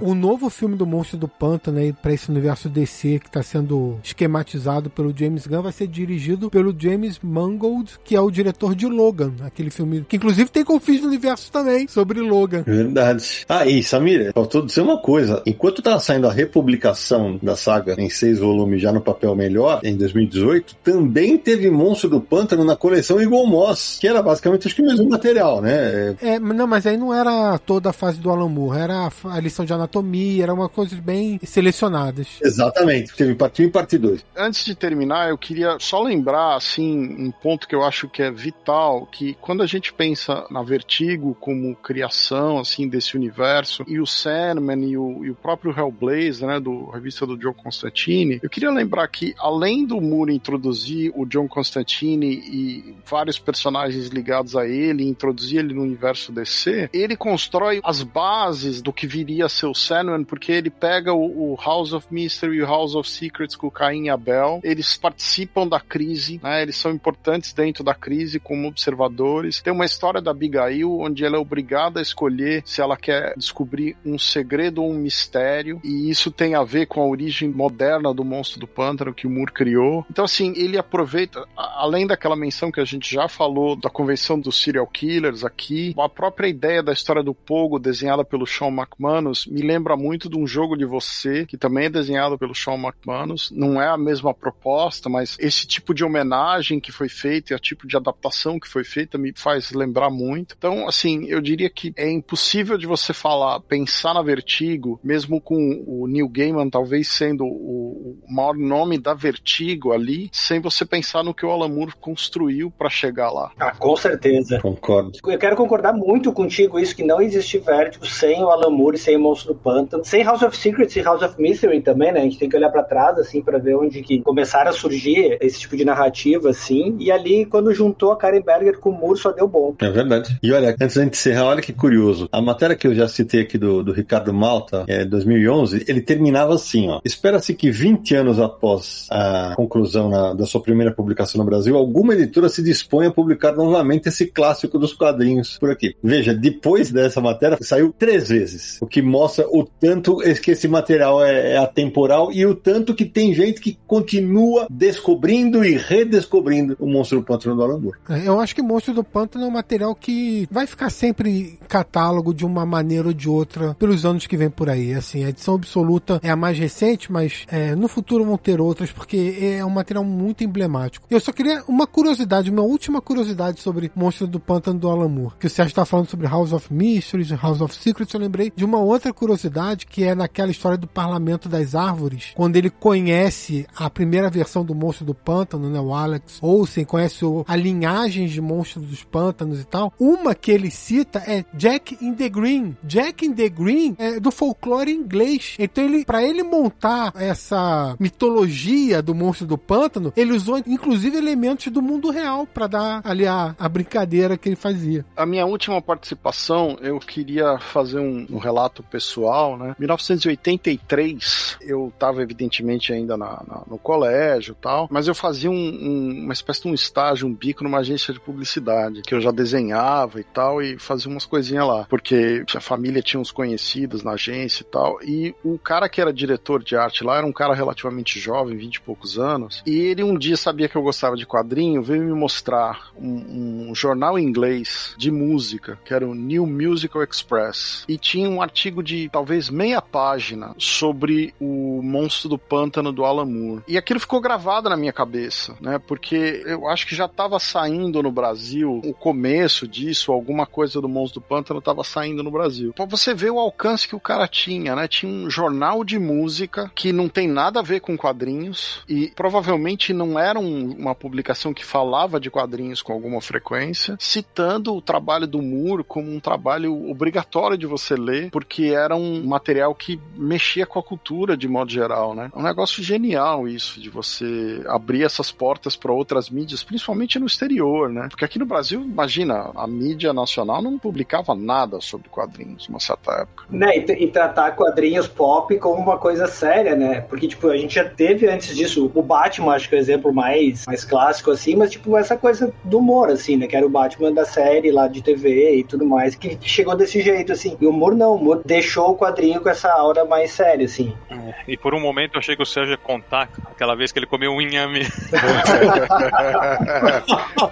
O novo filme do Monstro do Pântano aí para esse universo DC que está sendo esquematizado pelo James Gunn vai ser dirigido pelo James Mangold, que é o diretor de Logan, aquele filme que inclusive tem confins do universo também sobre Logan. Verdade. Ah, e Samir, faltou dizer uma coisa. Enquanto tava saindo a republicação da saga em seis volumes já no papel melhor, em 2018, também teve Monstro do Pântano na coleção Eagle Moss, que era basicamente acho que o mesmo material, né? É, não, mas aí não era toda a fase do Alan Moore, era a, a lição de anatomia, era uma coisa bem selecionadas. Exatamente. Teve parte 1 e parte 2. Antes de terminar, eu queria só lembrar, assim, um ponto que eu acho que é vital, que quando a gente pensa na Vertigo como criação, assim, desse universo, e o Sandman e o, e o próprio Hellblazer, né, do revista do John Constantine, eu queria lembrar que, além do Moore introduzir o John Constantine e vários personagens ligados a ele, introduzir ele no universo DC, ele constrói as bases do que viria a ser o Sandman, porque ele pega o, o House of Mystery e o House of Secrets com o Caim e Abel, eles participam da crise, né, eles são importantes dentro da crise como observadores. Tem uma história da Abigail, onde ela é obrigada a escolher se ela quer descobrir um segredo ou um mistério, e isso tem a ver com a origem moderna do monstro do pântano que o Moore criou. Então, assim, ele aproveita, além daquela menção que a gente já falou da convenção dos serial killers aqui, a própria ideia da história do Pogo, desenhada pelo Sean McManus, me lembra muito de um jogo de você, que também é desenhado pelo Sean McManus. Não é a mesma proposta, mas esse tipo de homenagem que foi feita e o tipo de adaptação que foi feita me faz lembrar muito. Então, assim, eu diria que é impossível de você falar, pensar na Vertigo, mesmo com o Neil Gaiman talvez sendo o maior nome da Vertigo ali, sem você pensar no que o Alan Moore construiu para chegar lá. Ah, com certeza. Concordo. Eu quero concordar muito contigo isso, que não existe Vertigo sem o Alan Moore, sem o Monstro do Pântano, sem House of Secrets e House of Mystery também, né? A gente tem que olhar pra trás, assim, pra ver onde que começaram a surgir esse tipo de narrativa, assim. E ali, quando juntou a Karen Berger com o Moore, só deu bom. É verdade. E olha, antes da gente encerrar, olha que curioso. A matéria que eu já citei aqui do, do Ricardo Malta, é 2011, ele terminava assim, ó. Espera-se que 20 anos após a conclusão na- da sua primeira publicação no Brasil, alguma editora se disponha a publicar novamente esse clássico dos quadrinhos por aqui. Veja, depois dessa matéria, saiu três vezes. O que mostra o tanto que esse material é, é atemporal e o tanto que tem gente que continua descobrindo e redescobrindo o Monstro do Pântano do Alan Moore. É, Eu acho que Monstro do Pântano é um material que vai ficar sempre em catálogo de uma maneira ou de outra pelos anos que vem por aí. Assim, a edição absoluta é a mais recente, mas é, no futuro vão ter outras, porque é um material muito emblemático. Eu só queria uma curiosidade, uma última curiosidade sobre Monstro do Pântano do Alan Moore. Que o Sérgio está falando sobre House of Mysteries, House of Secrets, eu lembrei de uma outra curiosidade que é naquela história do Parlamento das Árvores, quando ele conhece a primeira versão do Monstro do Pântano, né, o Alex Olsen, conhece o, a linhagem de monstros dos pântanos e tal. Uma que ele cita é Jack in the Green. Jack in the Green é do folclore inglês. Então ele, para ele montar essa mitologia do monstro do pântano, ele usou inclusive elementos do mundo real para dar ali a, a brincadeira que ele fazia. A minha última participação, eu queria fazer um, um relato pessoal, né? 1983, eu estava evidentemente ainda na- na- no colégio tal, mas eu fazia um- um- uma espécie de um estágio, um bico numa agência de publicidade, que eu já desenhava e tal, e fazia umas coisinhas lá, porque a família tinha uns conhecidos na agência e tal, e o cara que era diretor de arte lá era um cara relativamente jovem, 20 e poucos anos, e ele um dia sabia que eu gostava de quadrinho quadrinho veio me mostrar um, um jornal inglês de música, que era o New Musical Express, e tinha um artigo de talvez meia página sobre o monstro do pântano do Alan Moore. E aquilo ficou gravado na minha cabeça, né? Porque eu acho que já estava saindo no Brasil o começo disso, alguma coisa do monstro do pântano estava saindo no Brasil. Pra você ver o alcance que o cara tinha, né? Tinha um jornal de música que não tem nada a ver com quadrinhos e provavelmente não era um, uma publicação que falava de quadrinhos com alguma frequência, citando o trabalho do Moore como um trabalho obrigatório de você ler, porque era um material que mexia com a cultura de modo geral, né? É um negócio genial isso de você abrir essas portas para outras mídias, principalmente no exterior, né? Porque aqui no Brasil, imagina, a mídia nacional não publicava nada sobre quadrinhos numa certa época. Né, e, e tratar quadrinhos pop como uma coisa séria, né? Porque, tipo, a gente já teve antes disso o Batman, acho que é o exemplo mais, mais clássico, assim, mas, tipo, essa coisa do humor, assim, né? Que era o Batman da série lá de TV e tudo mais, que chegou desse jeito, assim. E o humor não, o humor deixou o quadrinho com essa aura mais séria, assim. É, e por um momento eu achei que o Sérgio ia contar aquela vez que ele comeu um inhame.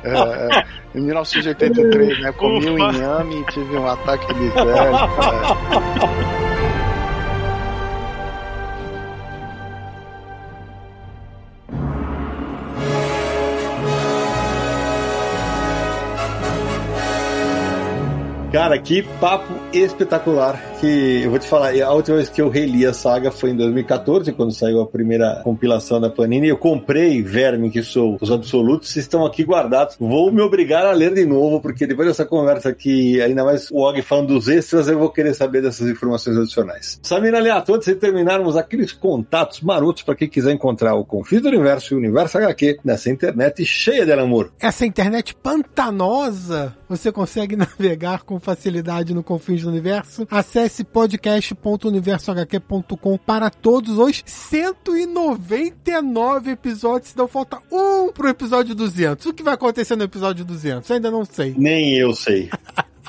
é, é. Em 1983, né? Comi um inhame e tive um ataque de miséria. Cara, que papo espetacular que eu vou te falar, a última vez que eu reli a saga foi em 2014, quando saiu a primeira compilação da Panini. Eu comprei Verme, que sou os absolutos, estão aqui guardados. Vou me obrigar a ler de novo, porque depois dessa conversa aqui, ainda mais o Og falando dos extras, eu vou querer saber dessas informações adicionais. Samina Leato, antes de terminarmos aqueles contatos marotos para quem quiser encontrar o Conflito do Universo e o Universo HQ nessa internet cheia de amor. Essa internet pantanosa, você consegue navegar com facilidade no Confins do Universo. Acesse acesse podcast.universohq.com para todos os 199 episódios. Então falta um pro episódio 200. O que vai acontecer no episódio 200? Ainda não sei. Nem eu sei.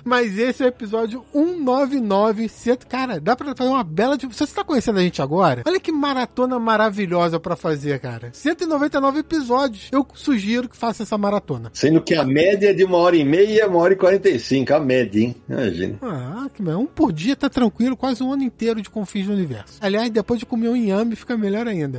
Mas esse é o episódio 199. Cara, dá pra fazer uma bela. Se você tá conhecendo a gente agora, olha que maratona maravilhosa pra fazer, cara. 199 episódios. Eu sugiro que faça essa maratona. Sendo que a média é de uma hora e meia, uma hora e quarenta e cinco. A média, hein? Imagina. Ah, que um por dia tá tranquilo, quase um ano inteiro de Confins no Universo. Aliás, depois de comer um inhame, fica melhor ainda.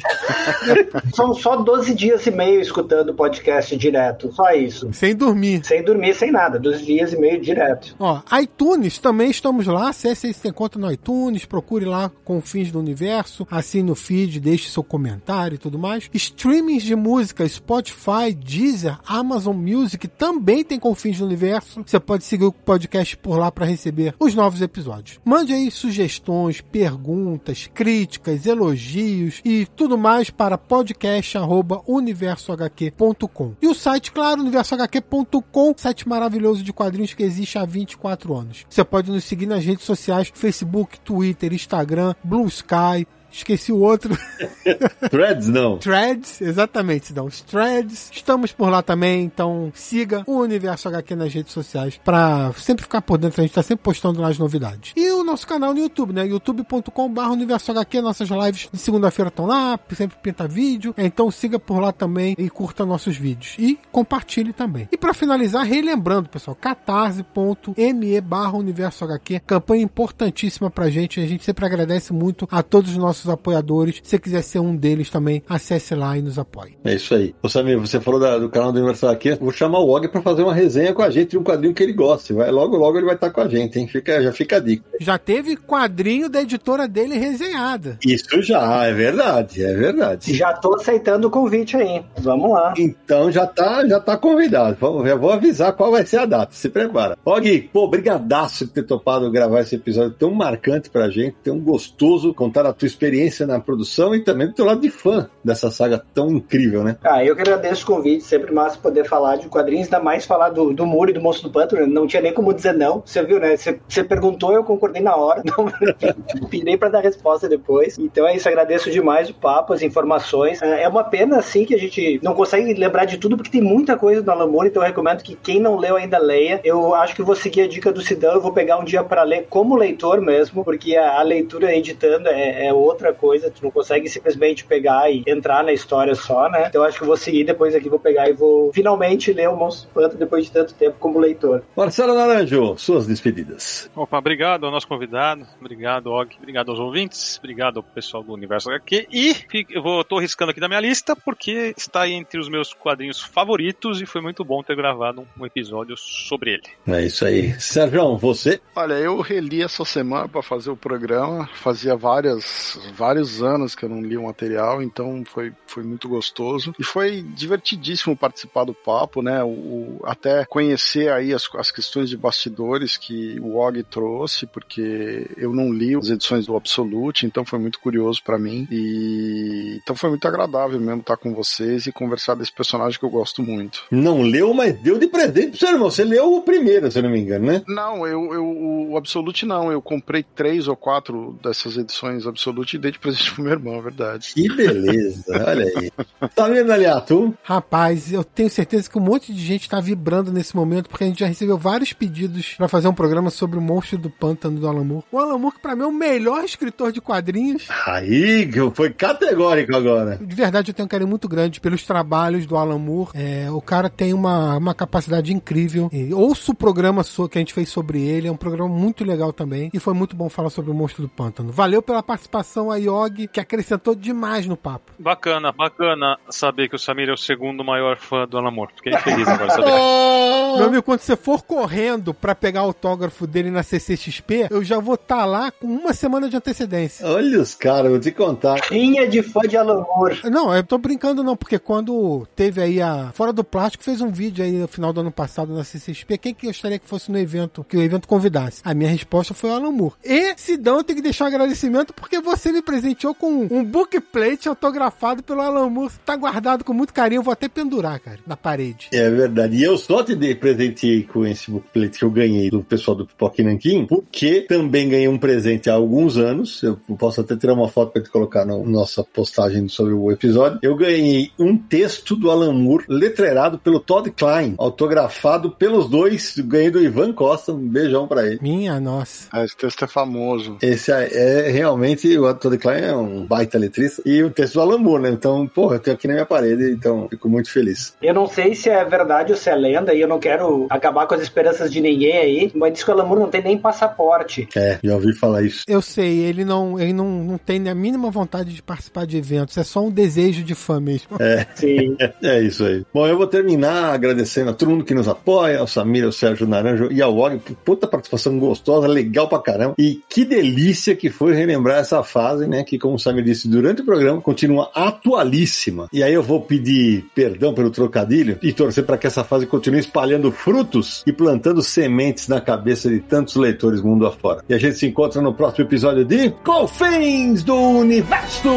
São só 12 dias e meio escutando o podcast direto. Só isso. Sem dormir. Sem dormir, sem nada. 12 dias e meio direto. Ó, iTunes também estamos lá. Acesse esse encontro no iTunes, procure lá com fins do universo, assine o feed, deixe seu comentário e tudo mais. Streamings de música, Spotify, Deezer, Amazon Music também tem confins do universo. Você pode seguir o podcast por lá para receber os novos episódios. Mande aí sugestões, perguntas, críticas, elogios e tudo mais para podcast@universohq.com. E o site, claro, universohq.com, site maravilhoso de quadrinhos que existe há 24 anos. Você pode nos seguir nas redes sociais: Facebook, Twitter, Instagram, Blue Sky, Esqueci o outro. Threads, não. Threads, exatamente, não. Os Threads. Estamos por lá também, então siga o Universo HQ nas redes sociais para sempre ficar por dentro. A gente tá sempre postando lá as novidades. E o nosso canal no YouTube, né? youtube.com.br Universo HQ. Nossas lives de segunda-feira estão lá, sempre pinta vídeo. Então siga por lá também e curta nossos vídeos. E compartilhe também. E para finalizar, relembrando, pessoal, catarse.me barra Universo HQ. Campanha importantíssima pra gente. A gente sempre agradece muito a todos os nossos nossos apoiadores. Se você quiser ser um deles também, acesse lá e nos apoie. É isso aí. Ô Samir, você falou da, do canal do Universal aqui. Vou chamar o Og para fazer uma resenha com a gente de um quadrinho que ele gosta. Vai, logo, logo ele vai estar com a gente, hein? Fica, já fica a dica. Já teve quadrinho da editora dele resenhada. Isso já, é verdade, é verdade. Já tô aceitando o convite aí. Vamos lá. Então já tá, já tá convidado. Vamos, já vou avisar qual vai ser a data. Se prepara. Og, pô, brigadaço de ter topado gravar esse episódio tão marcante pra gente, tão gostoso contar a tua experiência experiência na produção e também do teu lado de fã dessa saga tão incrível, né? Ah, eu que agradeço o convite, sempre massa poder falar de quadrinhos, ainda mais falar do, do Muro e do Monstro do Pântano, não tinha nem como dizer não, você viu, né? Você, perguntou, eu concordei na na hora, não pirei para dar resposta depois. Então é isso, agradeço demais o papo, as informações. É, é uma pena, assim, que a gente não consegue lembrar de tudo, porque tem muita coisa do Alan Moore, então eu recomendo que quem não leu ainda leia. Eu acho que vou seguir a dica do Sidão, eu vou pegar um dia para ler como leitor mesmo, porque a, a leitura editando é, é, outra coisa, tu não consegue simplesmente pegar e entrar na história só, né? Então eu acho que eu vou seguir depois aqui, vou pegar e vou finalmente ler o Monstro Panta depois de tanto tempo como leitor. Marcelo Naranjo, suas despedidas. Opa, obrigado ao nosso convidado, obrigado, Og, obrigado aos ouvintes, obrigado ao pessoal do Universo HQ e eu vou, tô riscando aqui da minha lista porque está entre os meus quadrinhos favoritos e foi muito bom ter gravado um episódio sobre ele. É isso aí. Sérgio, você? Olha, eu reli essa semana para fazer o programa, fazia várias, vários anos que eu não li o material, então foi, foi muito gostoso e foi divertidíssimo participar do papo, né? O, o até conhecer aí as, as questões de bastidores que o Og trouxe, porque eu não li as edições do Absolute, então foi muito curioso para mim e então foi muito agradável mesmo estar com vocês e conversar desse personagem que eu gosto muito. Não leu, mas deu de presente seu irmão. Você leu o primeiro, se não me engano, né? Não, eu, eu o Absolute não. Eu comprei três ou quatro dessas edições Absolute dei de presente pro meu irmão, é verdade. Que beleza, olha aí. Tá vendo, Aliato? Rapaz, eu tenho certeza que um monte de gente tá vibrando nesse momento, porque a gente já recebeu vários pedidos para fazer um programa sobre o monstro do pântano do Alan Moore. O Alan Moore, que pra mim é o melhor escritor de quadrinhos. Aí, foi categórico agora. De verdade, eu tenho um carinho muito grande pelos trabalhos do Alan Moore. É, o cara tem uma, uma capacidade incrível. E ouço o programa que a gente fez sobre ele, é um programa muito legal também. E foi muito bom falar sobre o monstro do pântano. Valeu pela participação, a Yogi, que acrescentou demais no papo. Bacana, bacana saber que o Samir é o segundo maior fã do Alan Moore. Fiquei feliz agora saber. Meu amigo, quando você for correndo para pegar o autógrafo dele na CCXP, eu já vou estar tá lá com uma semana de antecedência. Olha os caras, vou te contar. Rinha de fã de Alan Moore. Não, eu tô brincando não, porque quando teve aí a Fora do Plástico, fez um vídeo aí no final do ano passado na CCXP, quem que gostaria que fosse no evento, que o evento convidasse? A minha resposta foi o Alan Moore. E, Sidão, eu tenho que deixar um agradecimento porque você me presenteou com um bookplate autografado pelo Alan Moore. Tá guardado com muito carinho, eu vou até pendurar, cara, na parede. É verdade. E eu só te dei, presenteei com esse bookplate que eu ganhei do pessoal do Pipoque Nankin, porque também ganhei um presente há alguns anos. Eu posso até tirar uma foto para te colocar na nossa postagem sobre o episódio. Eu ganhei um texto do Alan Moore, letreirado pelo Todd Klein, autografado pelos dois. Ganhei do Ivan Costa. Um beijão para ele. Minha nossa. Ah, esse texto é famoso. Esse é, é realmente, o Todd Klein é um baita letrista. E o texto do Alan Moore, né? Então, porra, eu tenho aqui na minha parede, então fico muito feliz. Eu não sei se é verdade ou se é lenda, e eu não quero acabar com as esperanças de ninguém aí, mas diz que o Alan Moore não tem nem passaporte. É, já ouvi falar isso. Eu sei, ele não, ele não, não tem a mínima vontade de participar de eventos, é só um desejo de fã mesmo. É, Sim. é isso aí. Bom, eu vou terminar agradecendo a todo mundo que nos apoia, ao Samir, ao Sérgio Naranjo e ao Og, puta participação gostosa, legal pra caramba. E que delícia que foi relembrar essa fase, né, que como o Samir disse durante o programa, continua atualíssima. E aí eu vou pedir perdão pelo trocadilho e torcer para que essa fase continue espalhando frutos e plantando sementes na cabeça de tantos leitores mundo afora. E a gente se encontra no próximo episódio de Confins do Universo!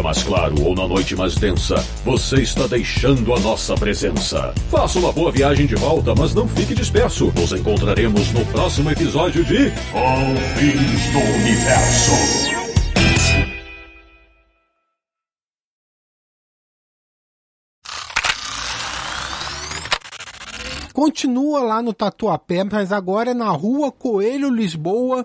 Dia mais claro ou na noite mais densa, você está deixando a nossa presença. Faça uma boa viagem de volta, mas não fique disperso. Nos encontraremos no próximo episódio de Confins do Universo. Continua lá no Tatuapé, mas agora é na rua Coelho Lisboa,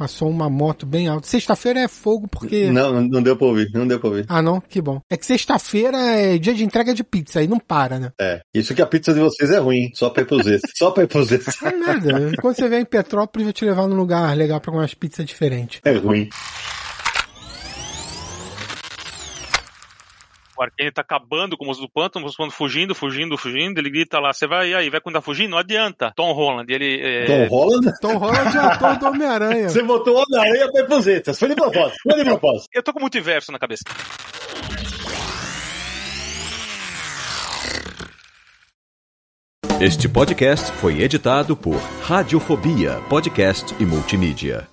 Passou uma moto bem alta. Sexta-feira é fogo porque. Não, não deu pra ouvir, não deu pra ouvir. Ah, não? Que bom. É que sexta-feira é dia de entrega de pizza, aí não para, né? É. Isso que a pizza de vocês é ruim, só pra ir pros Só pra ir pros É nada. Quando você vem em Petrópolis, eu vou te levar num lugar legal pra comer umas pizzas diferentes. É ruim. O Arcane tá acabando com o monstro do pântano, o monstro do fugindo, fugindo, fugindo, ele grita lá, você vai, aí, vai quando tá fugindo? Não adianta. Tom Holland, ele... É... Tom Holland? Tom Holland é ator do Homem-Aranha. Você botou o Homem-Aranha pra Eposetas, foi de propósito, foi de propósito. Eu tô com multiverso na cabeça. Este podcast foi editado por Radiofobia, podcast e multimídia.